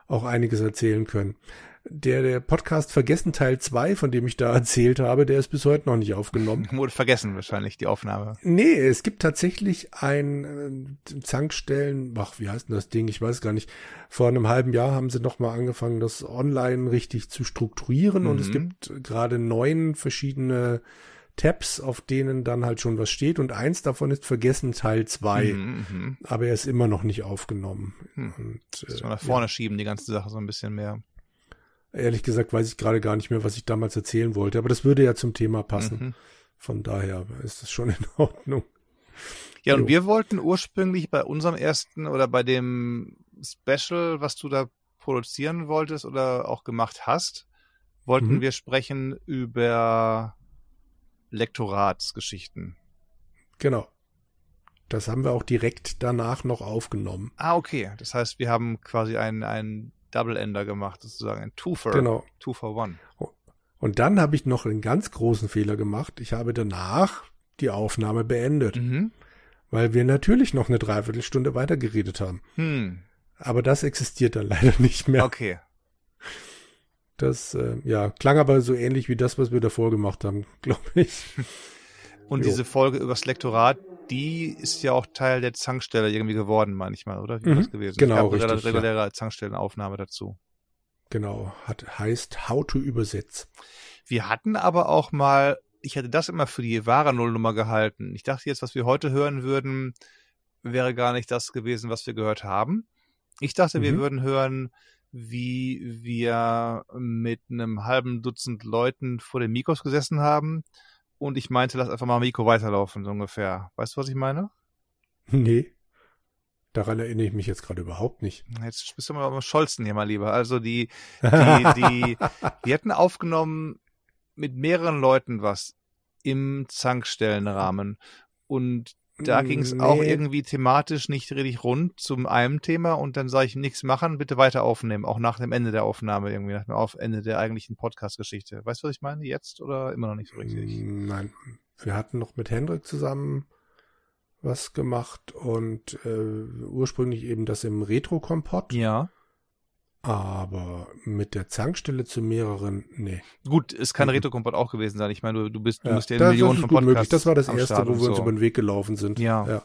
auch einiges erzählen können. Der, der Podcast Vergessen Teil 2, von dem ich da erzählt habe, der ist bis heute noch nicht aufgenommen. Wurde vergessen wahrscheinlich, die Aufnahme. Nee, es gibt tatsächlich ein äh, Zankstellen, ach, wie heißt denn das Ding? Ich weiß gar nicht. Vor einem halben Jahr haben sie nochmal angefangen, das online richtig zu strukturieren mhm. und es mhm. gibt gerade neun verschiedene Tabs, auf denen dann halt schon was steht und eins davon ist vergessen Teil 2. Mhm, mhm, aber er ist immer noch nicht aufgenommen. Mhm. Und, äh, nach vorne ja. schieben, die ganze Sache so ein bisschen mehr. Ehrlich gesagt weiß ich gerade gar nicht mehr, was ich damals erzählen wollte, aber das würde ja zum Thema passen. Mhm. Von daher ist es schon in Ordnung. Ja, und jo. wir wollten ursprünglich bei unserem ersten oder bei dem Special, was du da produzieren wolltest oder auch gemacht hast, wollten mhm. wir sprechen über Lektoratsgeschichten. Genau. Das haben wir auch direkt danach noch aufgenommen. Ah, okay. Das heißt, wir haben quasi einen, einen Double-Ender gemacht, sozusagen ein Two-for genau. Two for One. Und dann habe ich noch einen ganz großen Fehler gemacht. Ich habe danach die Aufnahme beendet. Mhm. Weil wir natürlich noch eine Dreiviertelstunde weitergeredet haben. Hm. Aber das existiert dann leider nicht mehr. Okay. Das äh, ja, klang aber so ähnlich wie das, was wir davor gemacht haben, glaube ich. Und jo. diese Folge übers Lektorat, die ist ja auch Teil der Zankstelle irgendwie geworden, manchmal, oder? Wie mhm, das gewesen? Genau, gab richtig. reguläre ja. Zankstellenaufnahme dazu. Genau, hat, heißt How to Übersetz. Wir hatten aber auch mal, ich hatte das immer für die wahre Nullnummer gehalten. Ich dachte jetzt, was wir heute hören würden, wäre gar nicht das gewesen, was wir gehört haben. Ich dachte, mhm. wir würden hören, wie wir mit einem halben Dutzend Leuten vor den Mikros gesessen haben und ich meinte, lass einfach mal Mikro weiterlaufen, so ungefähr. Weißt du, was ich meine? Nee. Daran erinnere ich mich jetzt gerade überhaupt nicht. Jetzt bist du mal beim Scholzen hier mal lieber. Also die, die, die, die hätten aufgenommen mit mehreren Leuten was im Zankstellenrahmen. Und da ging es nee. auch irgendwie thematisch nicht richtig rund zum einem Thema und dann sage ich nichts machen, bitte weiter aufnehmen, auch nach dem Ende der Aufnahme irgendwie, nach dem Auf Ende der eigentlichen Podcast-Geschichte. Weißt du, was ich meine? Jetzt oder immer noch nicht so richtig? Nein, wir hatten noch mit Hendrik zusammen was gemacht und äh, ursprünglich eben das im Retro-Kompott. Ja. Aber mit der Zankstelle zu mehreren, nee. Gut, es kann mhm. Retro-Kompott auch gewesen sein. Ich meine, du, du bist, du ja, bist ja in Millionen von Podcasts. Möglich. Das war das erste, Start wo wir so. uns über den Weg gelaufen sind. Ja. ja.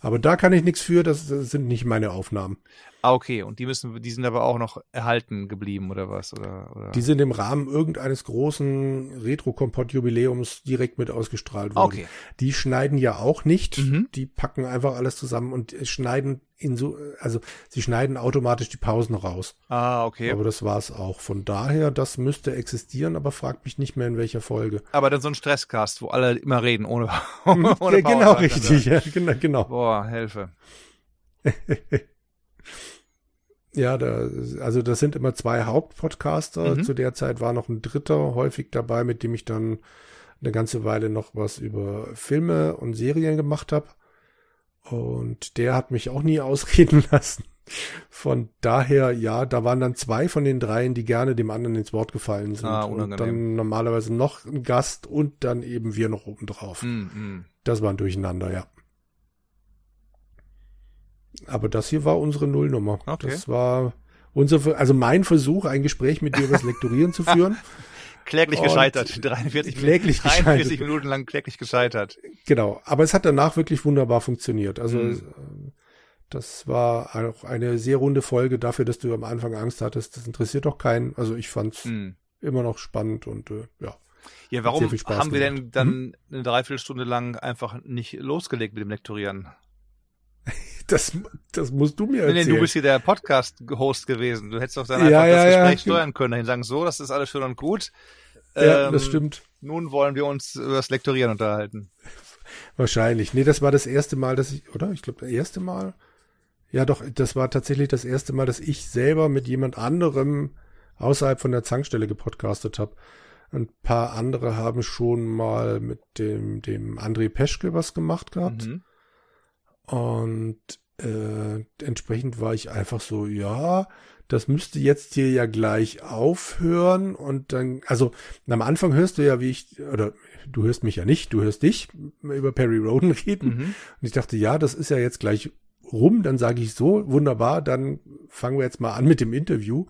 Aber da kann ich nichts für, das, das sind nicht meine Aufnahmen. Ah, okay. Und die müssen, die sind aber auch noch erhalten geblieben oder was? Oder, oder? Die sind im Rahmen irgendeines großen Retro-Kompott-Jubiläums direkt mit ausgestrahlt worden. Okay. Die schneiden ja auch nicht. Mhm. Die packen einfach alles zusammen und schneiden in so, also sie schneiden automatisch die Pausen raus. Ah, okay. Aber das war's auch. Von daher, das müsste existieren, aber fragt mich nicht mehr in welcher Folge. Aber dann so ein Stresskast, wo alle immer reden, ohne, ohne Pause. Genau, richtig. Ja, genau, genau. Boah, Hilfe. Ja, da, also das sind immer zwei Hauptpodcaster. Mhm. Zu der Zeit war noch ein dritter häufig dabei, mit dem ich dann eine ganze Weile noch was über Filme und Serien gemacht habe. Und der hat mich auch nie ausreden lassen. Von daher, ja, da waren dann zwei von den dreien, die gerne dem anderen ins Wort gefallen sind. Ah, und dann normalerweise noch ein Gast und dann eben wir noch oben drauf. Mm, mm. Das war ein Durcheinander, ja. Aber das hier war unsere Nullnummer. Okay. Das war unser, also mein Versuch, ein Gespräch mit dir über das Lektorieren zu führen. Kläglich und gescheitert. 43, kläglich 43 gescheitert. Minuten lang kläglich gescheitert. Genau. Aber es hat danach wirklich wunderbar funktioniert. Also, hm. Das war auch eine sehr runde Folge dafür, dass du am Anfang Angst hattest. Das interessiert doch keinen. Also ich fand's mhm. immer noch spannend und äh, ja. Ja, warum haben wir denn dann mhm. eine Dreiviertelstunde lang einfach nicht losgelegt mit dem Lektorieren? Das, das musst du mir erzählen. Nee, du bist hier der Podcast-Host gewesen. Du hättest doch dann einfach ja, das Gespräch ja. steuern können, dahin sagen, so, das ist alles schön und gut. Ja, ähm, das stimmt. Nun wollen wir uns über das Lektorieren unterhalten. Wahrscheinlich. Nee, das war das erste Mal, dass ich, oder? Ich glaube, das erste Mal. Ja, doch, das war tatsächlich das erste Mal, dass ich selber mit jemand anderem außerhalb von der Zankstelle gepodcastet habe. Ein paar andere haben schon mal mit dem, dem André Peschke was gemacht gehabt. Mhm. Und äh, entsprechend war ich einfach so, ja, das müsste jetzt hier ja gleich aufhören und dann, also am Anfang hörst du ja, wie ich, oder du hörst mich ja nicht, du hörst dich über Perry Roden reden. Mhm. Und ich dachte, ja, das ist ja jetzt gleich rum, dann sage ich so, wunderbar, dann fangen wir jetzt mal an mit dem Interview.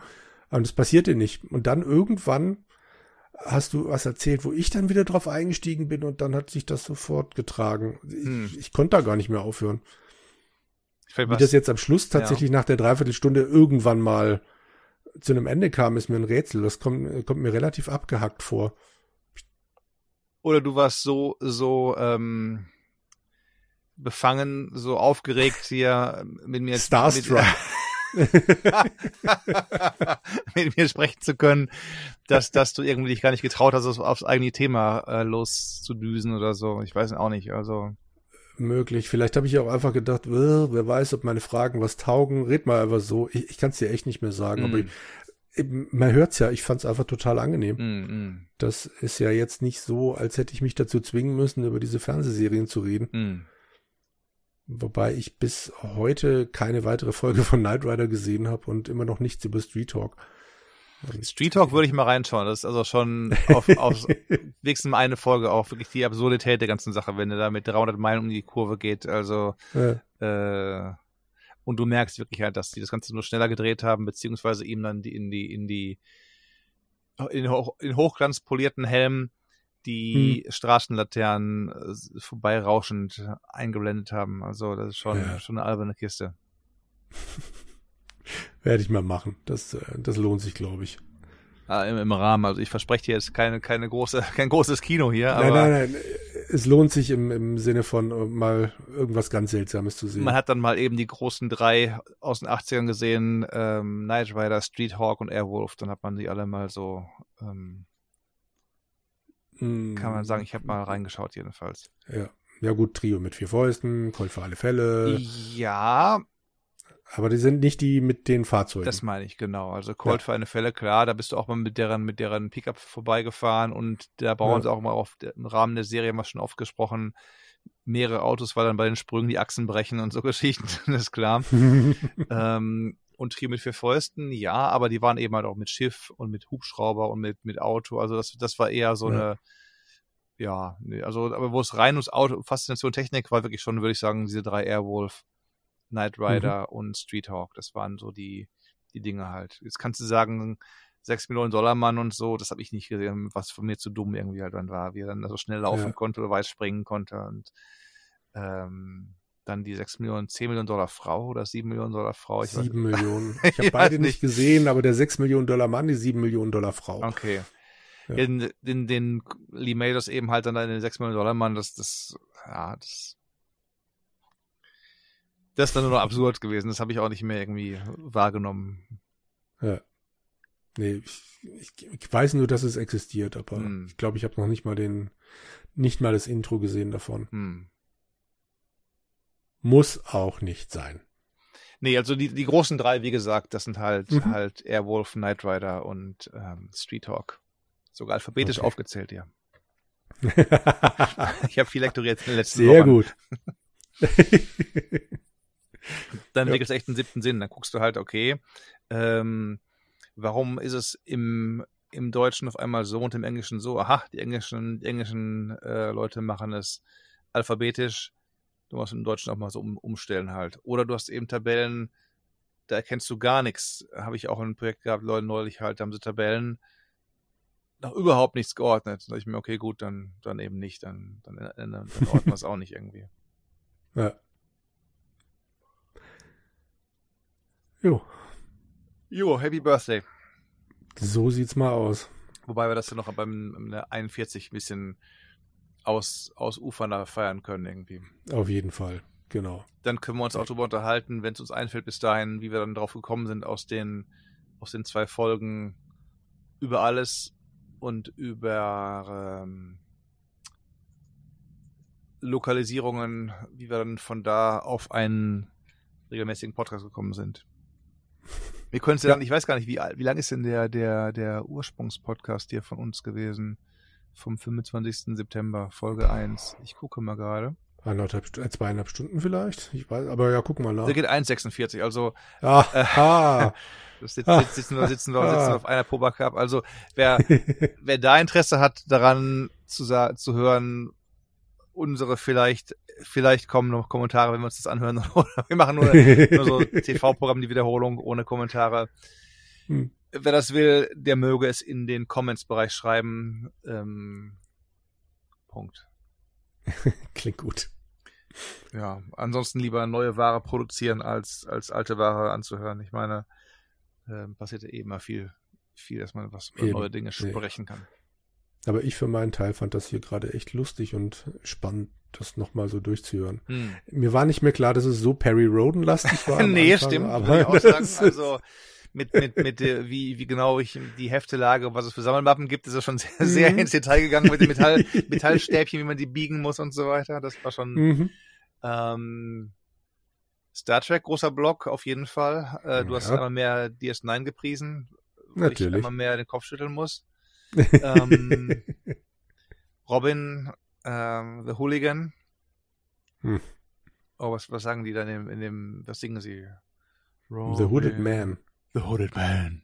Und das passierte nicht. Und dann irgendwann hast du was erzählt, wo ich dann wieder drauf eingestiegen bin und dann hat sich das sofort getragen. Hm. Ich, ich, konnte da gar nicht mehr aufhören. Wie was, das jetzt am Schluss tatsächlich ja. nach der Dreiviertelstunde irgendwann mal zu einem Ende kam, ist mir ein Rätsel. Das kommt, kommt mir relativ abgehackt vor. Oder du warst so, so ähm, befangen, so aufgeregt hier mit mir. Starstruck. Mit, mit mir sprechen zu können, dass, dass du irgendwie dich gar nicht getraut hast, aufs eigene Thema äh, loszudüsen oder so. Ich weiß auch nicht. Also möglich. Vielleicht habe ich auch einfach gedacht, wer weiß, ob meine Fragen was taugen. Red mal einfach so. Ich, ich kann es dir echt nicht mehr sagen. Mm. Aber ich, man hört's ja, ich fand's einfach total angenehm. Mm, mm. Das ist ja jetzt nicht so, als hätte ich mich dazu zwingen müssen, über diese Fernsehserien zu reden. Wobei ich bis heute keine weitere Folge von Knight Rider gesehen habe und immer noch nichts über Street Talk. Street Talk würde ich mal reinschauen. Das ist also schon auf, auf wenigstens eine Folge auch wirklich die Absurdität der ganzen Sache, wenn er da mit 300 Meilen um die Kurve geht. Also ja. äh, und du merkst wirklich halt, dass die das Ganze nur schneller gedreht haben, beziehungsweise ihm dann die, in die in die in, hoch, in hochglanz polierten Helm die hm. Straßenlaternen äh, vorbeirauschend eingeblendet haben. Also das ist schon, ja. schon eine alberne Kiste. Werde ich mal machen. Das, äh, das lohnt sich, glaube ich. Ah, im, im, Rahmen. Also ich verspreche dir jetzt keine, keine große, kein großes Kino hier. Nein, nein, nein. Es lohnt sich im, im Sinne von äh, mal irgendwas ganz Seltsames zu sehen. Man hat dann mal eben die großen drei aus den 80ern gesehen, ähm, Night Rider, Street Hawk und Airwolf. Dann hat man die alle mal so ähm, kann man sagen, ich habe mal reingeschaut jedenfalls. Ja. Ja gut, Trio mit vier Fäusten, Colt für alle Fälle. Ja. Aber die sind nicht die mit den Fahrzeugen. Das meine ich, genau. Also Colt ja. für eine Fälle, klar, da bist du auch mal mit deren, mit deren Pickup vorbeigefahren und da bauen ja. sie auch mal auf im Rahmen der Serie mal schon oft gesprochen, mehrere Autos, weil dann bei den Sprüngen die Achsen brechen und so Geschichten, das ist klar. ähm, und Trio mit vier Fäusten, ja, aber die waren eben halt auch mit Schiff und mit Hubschrauber und mit, mit Auto. Also das, das war eher so ja. eine, ja, also, aber wo es rein ums Auto, Faszination Technik war wirklich schon, würde ich sagen, diese drei Airwolf, Knight Rider mhm. und Street Hawk. Das waren so die, die Dinge halt. Jetzt kannst du sagen, 6 Millionen Dollar Mann und so, das habe ich nicht gesehen, was von mir zu dumm irgendwie halt dann war, wie er dann so schnell laufen ja. konnte oder weit springen konnte und ähm, dann die 6 Millionen, 10 Millionen Dollar Frau oder 7 Millionen Dollar Frau. Ich 7 Millionen. Ich habe beide nicht gesehen, aber der 6 Millionen Dollar Mann, die 7 Millionen Dollar Frau. Okay. Ja. In, in den Lee Mados eben halt dann den 6 Millionen Dollar Mann, das, das, ja, das, das ist dann nur noch absurd gewesen. Das habe ich auch nicht mehr irgendwie wahrgenommen. Ja. Nee, ich, ich, ich weiß nur, dass es existiert, aber hm. ich glaube, ich habe noch nicht mal den, nicht mal das Intro gesehen davon. Hm. Muss auch nicht sein. Nee, also die, die großen drei, wie gesagt, das sind halt mhm. halt Airwolf, Knight Rider und ähm, Street Hawk. Sogar alphabetisch okay. aufgezählt, ja. ich habe viel lektoriert in den letzten Sehr Wochen. gut. dann entwickelt es echt einen siebten Sinn. Dann guckst du halt, okay, ähm, warum ist es im, im Deutschen auf einmal so und im Englischen so? Aha, die englischen, die englischen äh, Leute machen es alphabetisch Du musst im Deutschen auch mal so um, umstellen halt. Oder du hast eben Tabellen, da erkennst du gar nichts. Habe ich auch ein Projekt gehabt, Leute neulich halt, da haben sie Tabellen noch überhaupt nichts geordnet. Da dachte ich mir, okay, gut, dann, dann eben nicht. Dann, dann, dann, dann ordnen wir es auch nicht irgendwie. Ja. Jo. Jo, Happy Birthday. So sieht's mal aus. Wobei wir das dann noch beim 41 ein bisschen aus, ausufernder feiern können irgendwie. Auf jeden Fall, genau. Dann können wir uns auch darüber unterhalten, wenn es uns einfällt bis dahin, wie wir dann drauf gekommen sind aus den, aus den zwei Folgen über alles und über ähm, Lokalisierungen, wie wir dann von da auf einen regelmäßigen Podcast gekommen sind. Wir können es ja, ich weiß gar nicht, wie, wie lang ist denn der, der, der Ursprungspodcast hier von uns gewesen? Vom 25. September, Folge 1. Ich gucke mal gerade. Eineinhalb, äh, zweieinhalb Stunden vielleicht. Ich weiß, aber ja, guck mal nach. Der geht 1,46, also. Ah, äh, ah. sitzen, sitzen, wir, sitzen, wir, sitzen auf einer Proba Cup. Also, wer, wer da Interesse hat, daran zu, zu hören, unsere vielleicht, vielleicht kommen noch Kommentare, wenn wir uns das anhören. Wir machen nur, nur so TV-Programm, die Wiederholung ohne Kommentare. Hm. Wer das will, der möge es in den Comments-Bereich schreiben. Ähm, Punkt. Klingt gut. Ja, ansonsten lieber neue Ware produzieren, als, als alte Ware anzuhören. Ich meine, äh, passiert ja eh immer viel, viel, dass man was über neue Dinge sprechen kann. Aber ich für meinen Teil fand das hier gerade echt lustig und spannend, das nochmal so durchzuhören. Hm. Mir war nicht mehr klar, dass es so Perry Roden-lastig war. nee, Anfang, stimmt. Aber ich auch sagen, also mit, mit, mit äh, wie, wie genau ich die Heftelage, was es für Sammelmappen gibt, ist er schon sehr, sehr mhm. ins Detail gegangen mit den Metall, Metallstäbchen, wie man die biegen muss und so weiter. Das war schon mhm. ähm, Star Trek, großer Block, auf jeden Fall. Äh, du ja. hast einmal mehr DS9 gepriesen, weil Natürlich. ich einmal mehr den Kopf schütteln muss ähm, Robin, ähm, The Hooligan. Hm. Oh, was, was sagen die dann in, in dem, was singen sie? Robin, the Hooded Man. The Hooded Man.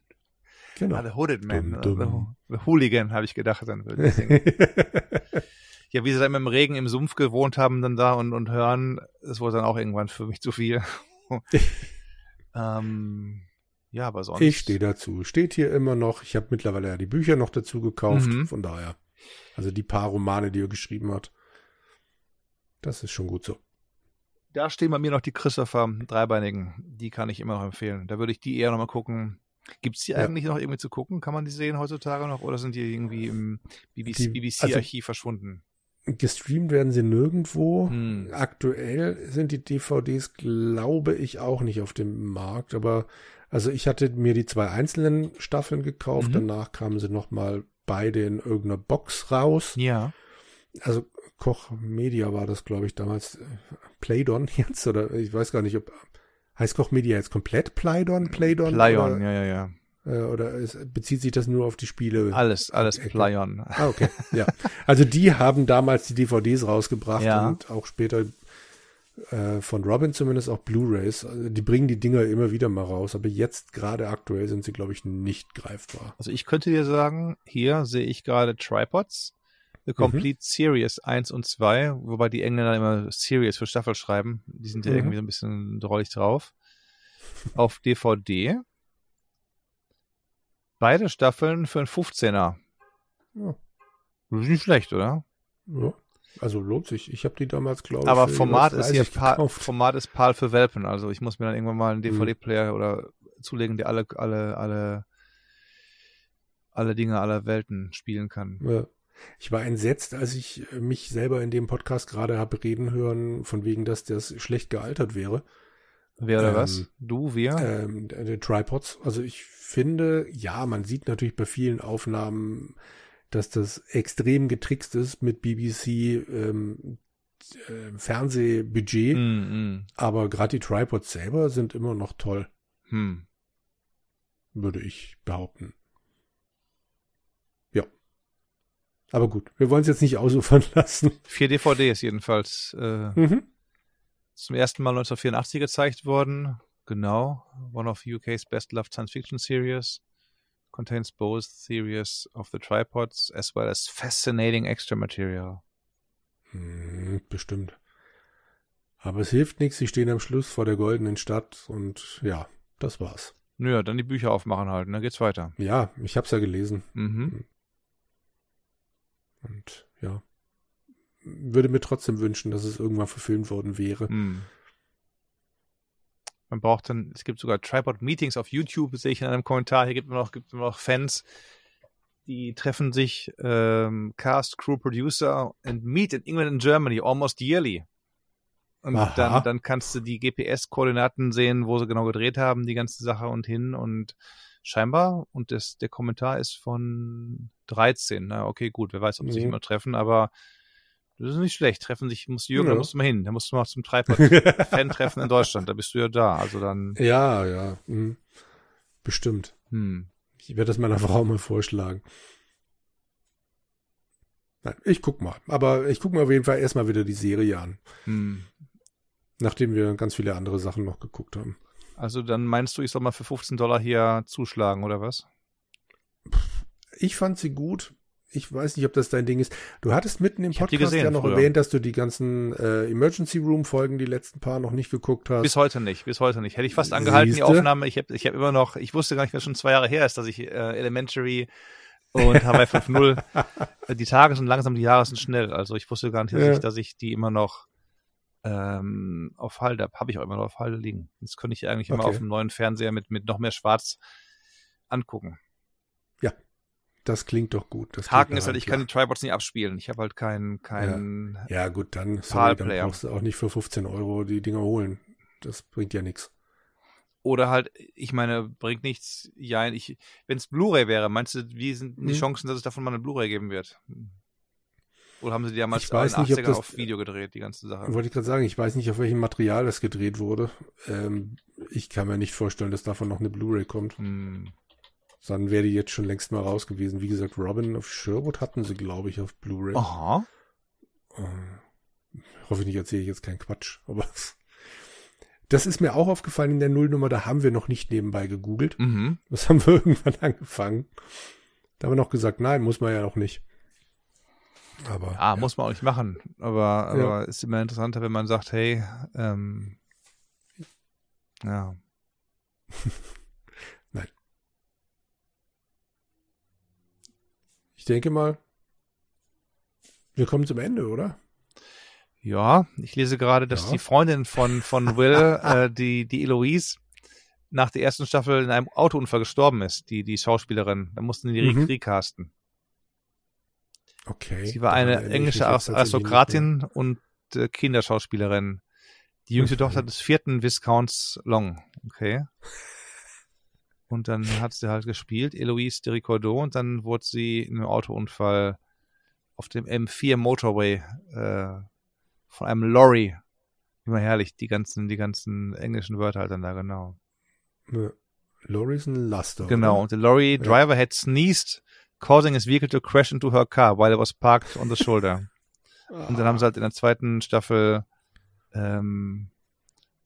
Genau. Ah, The Hooded Man. Dum, dum. The, the, Hooligan, habe ich gedacht, dann würde ich singen. ja, wie sie dann im Regen im Sumpf gewohnt haben, dann da und, und hören, das wurde dann auch irgendwann für mich zu viel. ähm, ja, aber sonst. Ich stehe dazu. Steht hier immer noch. Ich habe mittlerweile ja die Bücher noch dazu gekauft. Mhm. Von daher. Also die paar Romane, die er geschrieben hat. Das ist schon gut so. Da stehen bei mir noch die Christopher Dreibeinigen. Die kann ich immer noch empfehlen. Da würde ich die eher nochmal gucken. Gibt es die ja. eigentlich noch irgendwie zu gucken? Kann man die sehen heutzutage noch? Oder sind die irgendwie im BBC-Archiv BBC also, verschwunden? Gestreamt werden sie nirgendwo. Hm. Aktuell sind die DVDs, glaube ich, auch nicht auf dem Markt. Aber also ich hatte mir die zwei einzelnen Staffeln gekauft, mhm. danach kamen sie nochmal beide in irgendeiner Box raus. Ja. Also Koch Media war das, glaube ich, damals. Playdon jetzt, oder ich weiß gar nicht, ob heißt Koch Media jetzt komplett Playdon, Playdon? Playdon, oder, ja, ja, ja. Äh, oder es, bezieht sich das nur auf die Spiele? Alles, alles Playon. Ah, okay. Ja. Also die haben damals die DVDs rausgebracht ja. und auch später äh, von Robin zumindest auch Blu-rays. Also die bringen die Dinger immer wieder mal raus, aber jetzt gerade aktuell sind sie, glaube ich, nicht greifbar. Also ich könnte dir sagen, hier sehe ich gerade Tripods, The Complete mhm. Series 1 und 2, wobei die Engländer immer Series für Staffel schreiben. Die sind ja mhm. irgendwie so ein bisschen drollig drauf. Auf DVD. Beide Staffeln für einen 15er. Ja. Das ist nicht schlecht, oder? Ja. Also lohnt sich. Ich habe die damals, glaube ich. Aber Format ist hier PAL, Format ist PAL für Welpen. Also ich muss mir dann irgendwann mal einen DVD-Player mhm. oder zulegen, der alle, alle, alle, alle Dinge aller Welten spielen kann. Ja. Ich war entsetzt, als ich mich selber in dem Podcast gerade habe reden hören, von wegen, dass das schlecht gealtert wäre. Wer oder ähm, was? Du, wir? Ähm, Tripods. Also ich finde, ja, man sieht natürlich bei vielen Aufnahmen dass das extrem getrickst ist mit BBC ähm, äh, Fernsehbudget. Mm, mm. Aber gerade die Tripods selber sind immer noch toll. Hm. Würde ich behaupten. Ja. Aber gut, wir wollen es jetzt nicht ausufern lassen. Vier DVDs jedenfalls. Äh, mhm. Zum ersten Mal 1984 gezeigt worden. Genau. One of UK's best loved science fiction series contains both theories of the tripods as well as fascinating extra material. Hm, bestimmt. Aber es hilft nichts, sie stehen am Schluss vor der goldenen Stadt und ja, das war's. Naja, dann die Bücher aufmachen halt, dann geht's weiter. Ja, ich hab's ja gelesen. Mhm. Und ja, würde mir trotzdem wünschen, dass es irgendwann verfilmt worden wäre. Mhm. Man braucht dann, es gibt sogar Tripod-Meetings auf YouTube, sehe ich in einem Kommentar. Hier gibt es noch, gibt noch Fans, die treffen sich, ähm, Cast, Crew, Producer and meet in England and Germany almost yearly. Und dann, dann kannst du die GPS-Koordinaten sehen, wo sie genau gedreht haben, die ganze Sache und hin und scheinbar, und das, der Kommentar ist von 13. Na, okay, gut, wer weiß, ob sie sich Mhm. immer treffen, aber das ist nicht schlecht. Treffen sich, muss Jürgen, Ja. da musst du mal hin. Da musst du mal zum Tripod-Fan-Treffen in Deutschland. Da bist du ja da. Also dann, Ja, ja. hm. Bestimmt. hm. Ich werde das meiner Frau mal vorschlagen. Nein, ich guck mal. Aber ich gucke mir auf jeden Fall erstmal wieder die Serie an. Hm. Nachdem wir ganz viele andere Sachen noch geguckt haben. Also dann meinst du, ich soll mal für 15 Dollar hier zuschlagen, oder was? Ich fand sie gut. Ich weiß nicht, ob das dein Ding ist. Du hattest mitten im die Podcast gesehen ja noch früher. erwähnt, dass du die ganzen äh, Emergency Room Folgen, die letzten paar, noch nicht geguckt hast. Bis heute nicht, bis heute nicht. Hätte ich fast angehalten, die Siehste? Aufnahme. Ich habe ich hab immer noch, ich wusste gar nicht, was schon zwei Jahre her ist, dass ich äh, Elementary und Hawaii 5.0, die Tage sind langsam, die Jahre sind schnell. Also ich wusste gar nicht, dass, Ja. ich, dass ich die immer noch ähm, auf Halde habe. Habe ich auch immer noch auf Halde liegen. Jetzt könnte ich eigentlich immer Okay. auf dem neuen Fernseher mit, mit noch mehr Schwarz angucken. Das klingt doch gut. Das Haken ist halt, ich kann die Tribots nicht abspielen. Ich habe halt keinen, keinen, Ja, gut, dann, sorry, dann brauchst du auch nicht für 15 Euro die Dinger holen. Das bringt ja nichts. Oder halt, ich meine, bringt nichts, ja, ich, wenn es Blu-ray wäre, meinst du, wie sind die Hm. Chancen, dass es davon mal eine Blu-ray geben wird? Oder haben sie die damals Ich weiß in den nicht, ob 80ern das- auf Video gedreht, die ganze Sache? Wollte ich gerade sagen, ich weiß nicht, auf welchem Material das gedreht wurde. Ähm, ich kann mir nicht vorstellen, dass davon noch eine Blu-ray kommt. Hm. Dann wäre die jetzt schon längst mal raus gewesen. Wie gesagt, Robin of Sherwood hatten sie, glaube ich, auf Blu-ray. Aha. Äh, hoffentlich erzähle ich jetzt keinen Quatsch, aber das ist mir auch aufgefallen in der Nullnummer, da haben wir noch nicht nebenbei gegoogelt. Mhm. Das haben wir irgendwann angefangen. Da haben wir noch gesagt, nein, muss man ja noch nicht. Aber Ah, muss man auch nicht machen. Aber, aber ist immer interessanter, wenn man sagt, hey, ähm, ja. ich denke mal, wir kommen zum Ende, oder? Ja, ich lese gerade, dass Ja. die Freundin von, von Will, äh, die, die Eloise, nach der ersten Staffel in einem Autounfall gestorben ist, die, die Schauspielerin. Da mussten die Mhm. recasten. Okay. Sie war eine englische Aristokratin und äh, Kinderschauspielerin. Die jüngste Mhm. Tochter des vierten Viscounts Long. Okay. Und dann hat sie halt gespielt, Eloise de Ricordeau, und dann wurde sie in einem Autounfall auf dem M4 Motorway äh, von einem Lorry. Immer herrlich, die ganzen, die ganzen englischen Wörter halt dann da, genau. Lori ist ein Laster. Genau. Oder? Und the lorry driver had sneezed, causing his vehicle to crash into her car while it was parked on the shoulder. Und dann haben sie halt in der zweiten Staffel ähm,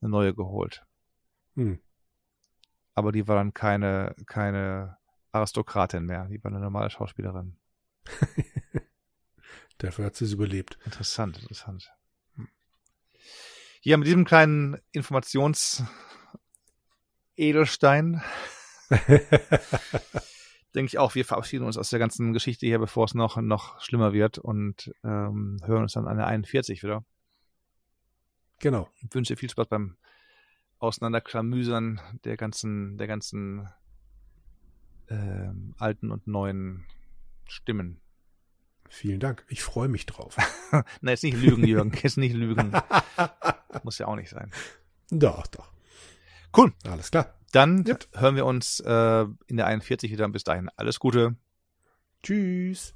eine neue geholt. Hm. Aber die war dann keine, keine Aristokratin mehr. Die war eine normale Schauspielerin. Dafür hat sie es überlebt. Interessant, interessant. Hm. Ja, mit diesem kleinen Informations-Edelstein denke ich auch, wir verabschieden uns aus der ganzen Geschichte hier, bevor es noch, noch schlimmer wird und ähm, hören uns dann an der 41 wieder. genau. Ich wünsche dir viel Spaß beim Auseinanderklamüsern der ganzen, der ganzen ähm, alten und neuen Stimmen. Vielen Dank. Ich freue mich drauf. Na, jetzt nicht lügen, Jürgen. Jetzt nicht lügen. Muss ja auch nicht sein. doch, doch. Cool. Alles klar. Dann Gut. hören wir uns äh, in der 41 wieder. Bis dahin alles Gute. Tschüss.